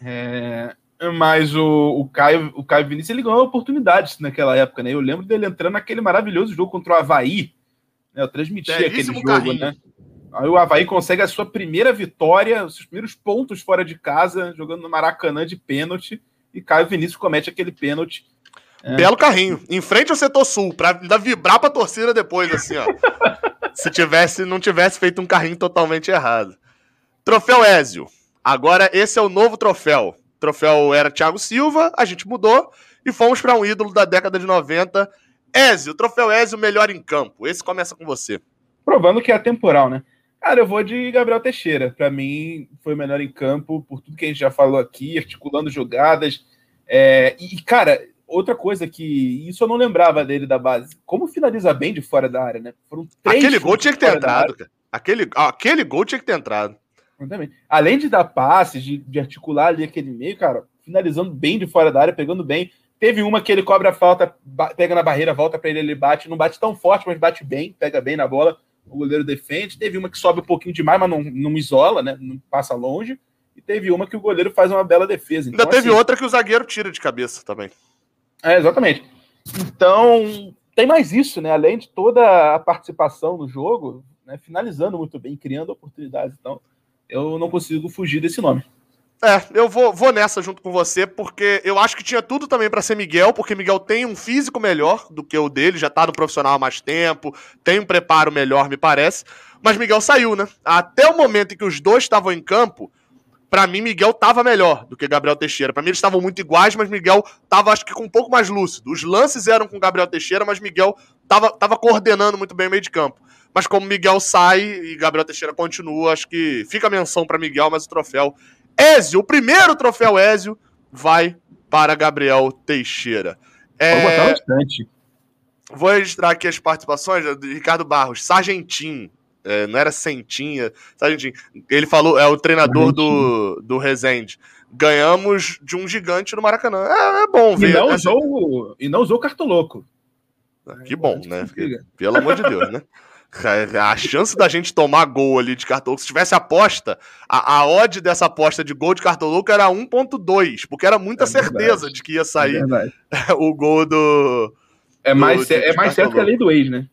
Speaker 2: É, mas o, o, Caio, o Caio Vinícius ele ganhou oportunidades naquela época, né? Eu lembro dele entrando naquele maravilhoso jogo contra o Havaí. Né? Eu transmiti aquele jogo, carrinho. né? Aí o Havaí consegue a sua primeira vitória, os seus primeiros pontos fora de casa, jogando no Maracanã de pênalti, e Caio Vinícius comete aquele pênalti.
Speaker 1: É. Belo carrinho. Em frente ao setor sul, pra ainda vibrar pra torcida depois, assim, ó. Se tivesse, não tivesse feito um carrinho totalmente errado. Troféu Ézio. Agora esse é o novo troféu. O troféu era Thiago Silva, a gente mudou e fomos para um ídolo da década de 90. Ézio, troféu Ézio melhor em campo. Esse começa com você.
Speaker 2: Provando que é temporal, né? Cara, eu vou de Gabriel Teixeira. Para mim, foi o melhor em campo, por tudo que a gente já falou aqui, articulando jogadas. É... E, cara, outra coisa que. Isso eu não lembrava dele da base. Como finaliza bem de fora da área, né?
Speaker 1: Foram três Aquele gol tinha que ter entrado, cara. Aquele, aquele gol tinha que ter entrado.
Speaker 2: Além de dar passes, de, de, articular ali aquele meio, cara, finalizando bem de fora da área, pegando bem. Teve uma que ele cobra a falta, pega na barreira, volta para ele, ele bate. Não bate tão forte, mas bate bem, pega bem na bola. O goleiro defende. Teve uma que sobe um pouquinho demais, mas não, não isola, né? Não passa longe. E teve uma que o goleiro faz uma bela defesa.
Speaker 1: Então, Ainda teve assim, outra que o zagueiro tira de cabeça também.
Speaker 2: É, exatamente. Então, tem mais isso, né? Além de toda a participação no jogo, né? finalizando muito bem, criando oportunidades. Então, eu não consigo fugir desse nome.
Speaker 1: É, eu vou, vou nessa junto com você, porque eu acho que tinha tudo também para ser Miguel, porque Miguel tem um físico melhor do que o dele, já tá no profissional há mais tempo, tem um preparo melhor, me parece. Mas Miguel saiu, né? Até o momento em que os dois estavam em campo, para mim Miguel tava melhor do que Gabriel Teixeira. Para mim eles estavam muito iguais, mas Miguel tava acho que com um pouco mais lúcido. Os lances eram com Gabriel Teixeira, mas Miguel tava, tava coordenando muito bem o meio de campo. Mas como Miguel sai e Gabriel Teixeira continua, acho que fica a menção para Miguel, mas o troféu Ézio, o primeiro troféu Ézio, vai para Gabriel Teixeira.
Speaker 2: É... Vou botar bastante.
Speaker 1: Vou registrar aqui as participações do Ricardo Barros, Sargentinho. É, não era Sentinha, Sargentinho. Ele falou, é o treinador do, do Resende. Ganhamos de um gigante no Maracanã. É, é bom ver.
Speaker 2: E não, usou, e não usou o cartoloco.
Speaker 1: Que bom, né? Pelo amor de Deus, né? A chance da gente tomar gol ali de cartão, se tivesse aposta, a, a odd dessa aposta de gol de cartoloco era 1.2, porque era muita é certeza de que ia sair é o gol do.
Speaker 2: É mais, do, é mais certo que a lei do ex, né?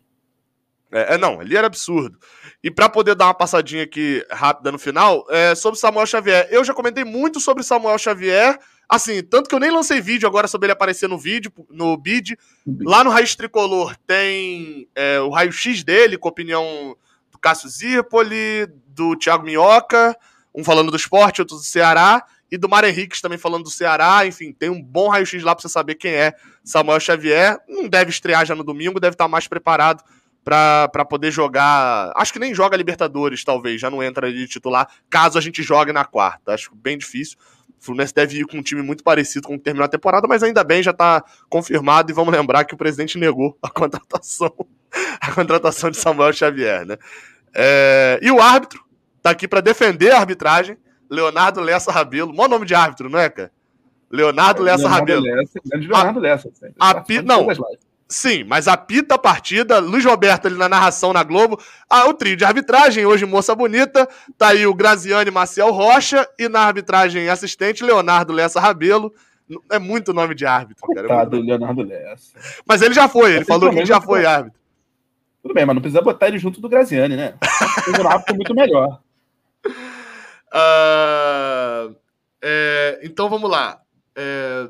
Speaker 1: É, é, não, ali era absurdo. E para poder dar uma passadinha aqui rápida no final, é, sobre Samuel Xavier. Eu já comentei muito sobre Samuel Xavier Assim, tanto que eu nem lancei vídeo agora sobre ele aparecer no vídeo, no bid. Lá no Raiz Tricolor tem é, o raio-x dele, com a opinião do Cássio Zirpoli, do Thiago Minhoca, um falando do esporte, outro do Ceará, e do Mário Henriques também falando do Ceará. Enfim, tem um bom raio-x lá pra você saber quem é Samuel Xavier. Não deve estrear já no domingo, deve estar mais preparado para poder jogar. Acho que nem joga Libertadores, talvez, já não entra de titular, caso a gente jogue na quarta. Acho bem difícil. O Fluminense deve ir com um time muito parecido com o que terminou a temporada, mas ainda bem, já está confirmado. E vamos lembrar que o presidente negou a contratação, a contratação de Samuel Xavier, né? É, e o árbitro está aqui para defender a arbitragem, Leonardo Lessa Rabelo. Mó nome de árbitro, não é, cara? Leonardo Lessa Leonardo Rabelo. Lessa, Leonardo Lessa. A, a, não, Sim, mas apita a partida, Luiz Roberto ali na narração na Globo, ah, o trio de arbitragem, hoje Moça Bonita, tá aí o Graziane Maciel Rocha e na arbitragem assistente Leonardo Lessa Rabelo. É muito nome de árbitro,
Speaker 2: cara. Coitado, é muito... Leonardo Lessa.
Speaker 1: Mas ele já foi, ele falou que já foi bom. árbitro.
Speaker 2: Tudo bem, mas não precisa botar ele junto do Graziani, né? O árbitro muito melhor.
Speaker 1: Uh, é, então vamos lá. É,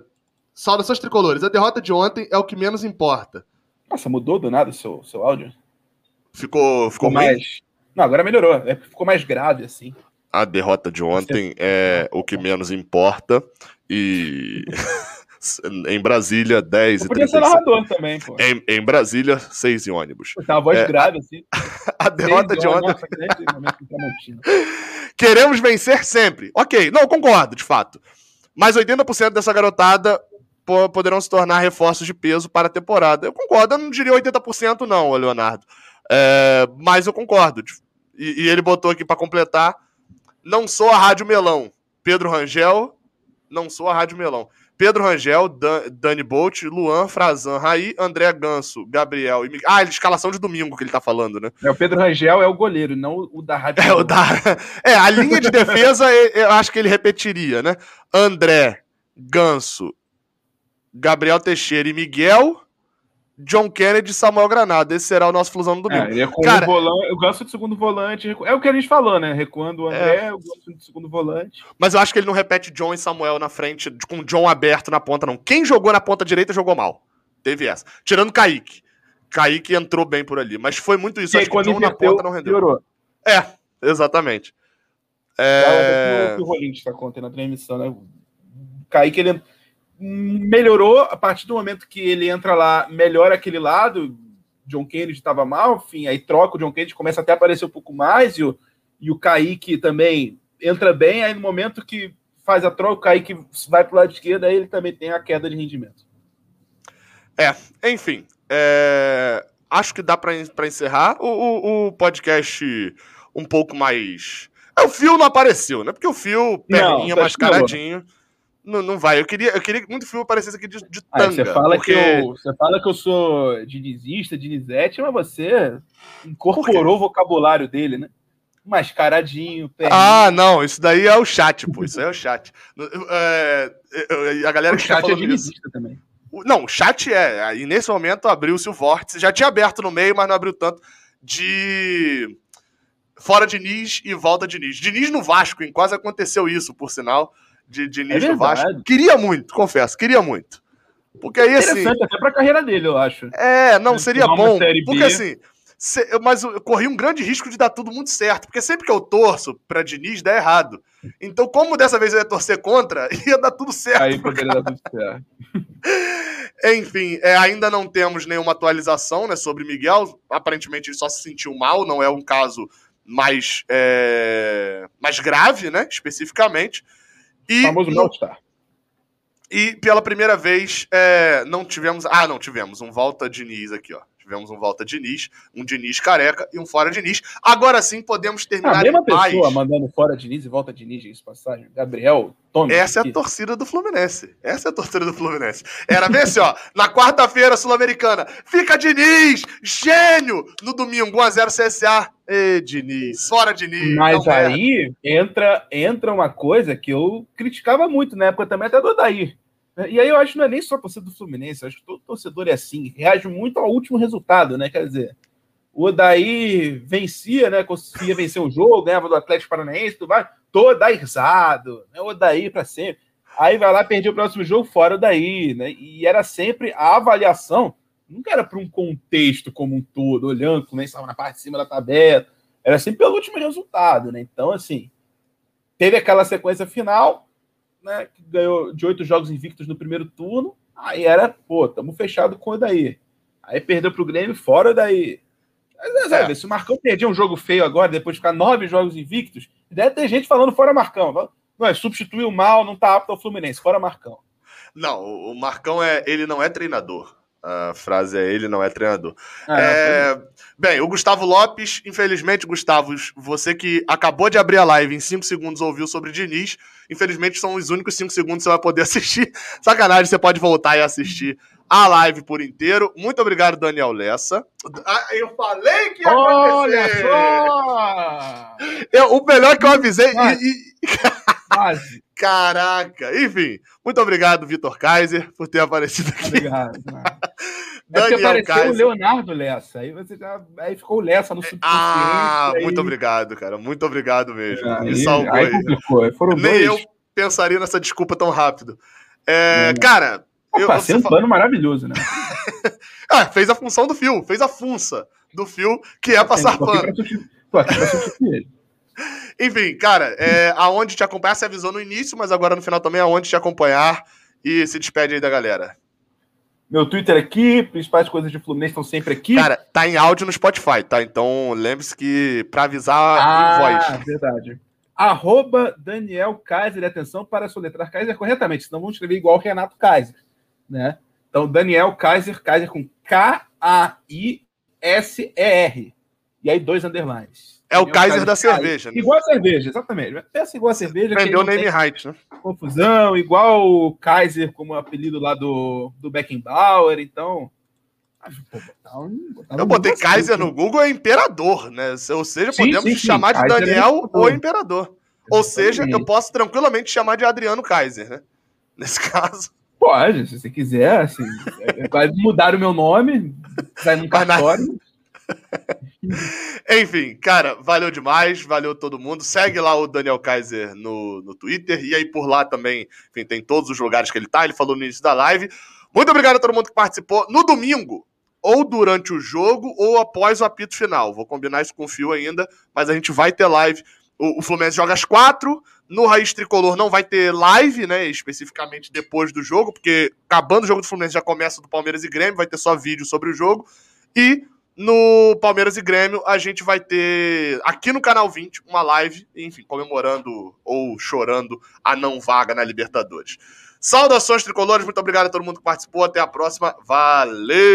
Speaker 1: Saudações tricolores. A derrota de ontem é o que menos importa.
Speaker 2: Nossa, mudou do nada o seu, seu áudio?
Speaker 1: Ficou, ficou, ficou mais.
Speaker 2: Não, agora melhorou. É, ficou mais grave, assim.
Speaker 1: A derrota de ontem é o que menos importa. E. Em Brasília, 10
Speaker 2: Eu e Podia ser narrador também, pô.
Speaker 1: Em, em Brasília, 6 em ônibus.
Speaker 2: Tá uma voz é, grave, assim.
Speaker 1: A derrota de ontem. Queremos vencer sempre. Ok, não, concordo, de fato. Mas 80% dessa garotada poderão se tornar reforços de peso para a temporada. Eu concordo, eu não diria 80% não, Leonardo. É, mas eu concordo. E, e ele botou aqui para completar, não sou a Rádio Melão. Pedro Rangel, não sou a Rádio Melão. Pedro Rangel, Dan, Dani Bolt, Luan, Frazan, Raí, André Ganso, Gabriel e Miguel. Ah, escalação de domingo que ele tá falando, né?
Speaker 2: É, o Pedro Rangel é o goleiro, não o da Rádio.
Speaker 1: É, o da... é a linha de defesa eu acho que ele repetiria, né? André, Ganso, Gabriel Teixeira e Miguel, John Kennedy e Samuel Granada. Esse será o nosso no domingo. É,
Speaker 2: ele é com Cara, o volante, eu gosto de segundo volante. É o que a gente falou, né? Recuando o André, é... eu gosto de segundo volante.
Speaker 1: Mas eu acho que ele não repete John e Samuel na frente, com John aberto na ponta, não. Quem jogou na ponta direita jogou mal. Teve essa. Tirando Kaique. Kaique entrou bem por ali. Mas foi muito isso.
Speaker 2: E acho que John na ponta não rendeu. Piorou.
Speaker 1: É, exatamente.
Speaker 2: É... O que o Rollins está contando na transmissão, né? Kaique, ele melhorou a partir do momento que ele entra lá, melhora aquele lado. John Kennedy estava mal, enfim, aí troca o John Kennedy, começa até a aparecer um pouco mais, e o, e o Kaique também entra bem, aí no momento que faz a troca, o Kaique vai para o lado esquerdo, aí ele também tem a queda de rendimento.
Speaker 1: É, enfim, é, acho que dá para encerrar o, o, o, podcast um pouco mais. É, o fio não apareceu, né? Porque o fio, perninha, mascaradinho. Não, não vai. Eu queria, eu queria que muito filme aparecesse aqui de, de tanga.
Speaker 2: você, fala porque... que eu, você fala que eu sou dinizista, dinizete, mas você incorporou o vocabulário dele, né? Mascaradinho,
Speaker 1: perninha. Ah, não, isso daí é o chat, pô. Isso aí é o chat. É, a galera
Speaker 2: o que tá chat tá é dinizista também.
Speaker 1: Não, o chat é. E nesse momento abriu-se o vórtice. Já tinha aberto no meio, mas não abriu tanto. De. Fora Diniz e volta Diniz. Diniz no Vasco, hein? Quase aconteceu isso, por sinal de, de nicho é Vasco. Queria muito, confesso, queria muito. Porque aí, assim.
Speaker 2: Interessante até pra carreira dele, eu acho.
Speaker 1: É, não, seria bom. Porque assim. Se, mas eu corri um grande risco de dar tudo muito certo, porque sempre que eu torço pra Diniz, dá errado. Então, como dessa vez eu ia torcer contra, ia dar tudo certo.
Speaker 2: Aí poderia dar tudo certo.
Speaker 1: Enfim, é, ainda não temos nenhuma atualização né, sobre Miguel. Aparentemente ele só se sentiu mal, não é um caso mais, é, mais grave, né? Especificamente.
Speaker 2: E, famoso Mal-Star.
Speaker 1: E pela primeira vez é, não tivemos. Ah, não, tivemos um volta Diniz aqui, ó. Tivemos um volta Diniz, um Diniz careca e um fora Diniz. Agora sim podemos terminar. A
Speaker 2: mesma pessoa mandando fora Diniz e volta Diniz, isso passagem. Gabriel,
Speaker 1: tome. Essa aqui. é a torcida do Fluminense. Essa é a torcida do Fluminense. Era bem assim, ó. Na quarta-feira, Sul-Americana, fica Diniz, gênio! No domingo, 1x0 CSA. Ê, Diniz, fora Diniz.
Speaker 2: Mas aí entra, entra uma coisa que eu criticava muito na época também, até do Odair e aí eu acho que não é nem só torcedor do Fluminense, acho que todo torcedor é assim, reage muito ao último resultado, né? Quer dizer, o Odaí vencia, né? Conseguia vencer o jogo, ganhava do Atlético Paranaense, tudo mais, todo risado, né? O Odaí para sempre. Aí vai lá, perder o próximo jogo fora o Odaí, né? E era sempre a avaliação, nunca era para um contexto como um todo, olhando como estava na parte de cima da tabela, era sempre pelo último resultado, né? Então, assim, teve aquela sequência final, né, que ganhou de oito jogos invictos no primeiro turno, aí era, pô, tamo fechado com o daí. Aí perdeu pro Grêmio fora daí. Mas, é, é. se o Marcão perdia um jogo feio agora, depois de ficar nove jogos invictos, deve ter gente falando fora Marcão. Não, é, substituiu mal, não tá apto ao Fluminense, fora Marcão.
Speaker 1: Não, o Marcão é, ele não é treinador. A frase é ele não é treinador. Ah, é, é, bem, o Gustavo Lopes, infelizmente, Gustavo, você que acabou de abrir a live em 5 segundos ouviu sobre Diniz, infelizmente são os únicos 5 segundos que você vai poder assistir. Sacanagem, você pode voltar e assistir a live por inteiro. Muito obrigado, Daniel Lessa. Ah, eu falei que ia
Speaker 2: Olha acontecer! Só!
Speaker 1: Eu, o melhor que eu avisei. Quase. E, e... Caraca! Enfim, muito obrigado, Vitor Kaiser, por ter aparecido aqui.
Speaker 2: Obrigado. Daniel é apareceu Kaiser. o Leonardo Lessa. Aí você já. Aí ficou o Lessa no subconsciente.
Speaker 1: Ah,
Speaker 2: aí...
Speaker 1: muito obrigado, cara. Muito obrigado mesmo. É, Me salvou aí.
Speaker 2: aí. Foram
Speaker 1: Nem
Speaker 2: dois.
Speaker 1: eu pensaria nessa desculpa tão rápido. É, cara.
Speaker 2: Eu passei um fala... plano maravilhoso, né?
Speaker 1: ah, fez a função do fio, fez a funça do fio, que é passar pano. Tô aqui pra substituir ele. Enfim, cara, é, aonde te acompanhar, você avisou no início, mas agora no final também aonde te acompanhar e se despede aí da galera.
Speaker 2: Meu Twitter aqui, principais coisas de Fluminense estão sempre aqui.
Speaker 1: Cara, tá em áudio no Spotify, tá? Então lembre-se que pra avisar
Speaker 2: ah, em voz. verdade. Arroba Daniel Kaiser, atenção para soletrar Kaiser corretamente, senão vamos escrever igual Renato Kaiser, né? Então, Daniel Kaiser, Kaiser com K-A-I-S-E-R. E aí, dois underlines.
Speaker 1: É o Kaiser, da cerveja.
Speaker 2: Né? Igual a cerveja, exatamente. Peça igual a cerveja.
Speaker 1: Vendeu o name right, né?
Speaker 2: Confusão, igual o Kaiser como apelido lá do, do Beckenbauer, então...
Speaker 1: Pô, botar um, botar eu botei Kaiser no Google é imperador, né? Ou seja, sim, podemos sim, sim. chamar de Kaiser é Daniel é ou imperador. Ou seja, eu posso tranquilamente chamar de Adriano Kaiser, né? Nesse caso.
Speaker 2: Pode, se você quiser, assim. É, vai mudar o meu nome, vai no cartório.
Speaker 1: Enfim, cara, valeu demais, valeu todo mundo. Segue lá o Daniel Kaiser no, no Twitter e aí por lá também, enfim, tem todos os lugares que ele tá. Ele falou no início da live. Muito obrigado a todo mundo que participou. No domingo, ou durante o jogo, ou após o apito final. Vou combinar isso com o Fio ainda, mas a gente vai ter live. O, o Fluminense joga às quatro. No Raiz Tricolor não vai ter live, né? Especificamente depois do jogo, porque acabando o jogo do Fluminense já começa do Palmeiras e Grêmio, vai ter só vídeo sobre o jogo. E no Palmeiras e Grêmio a gente vai ter aqui no canal 20 uma live, enfim, comemorando ou chorando a não vaga na Libertadores. Saudações tricolores, muito obrigado a todo mundo que participou. Até a próxima. Valeu!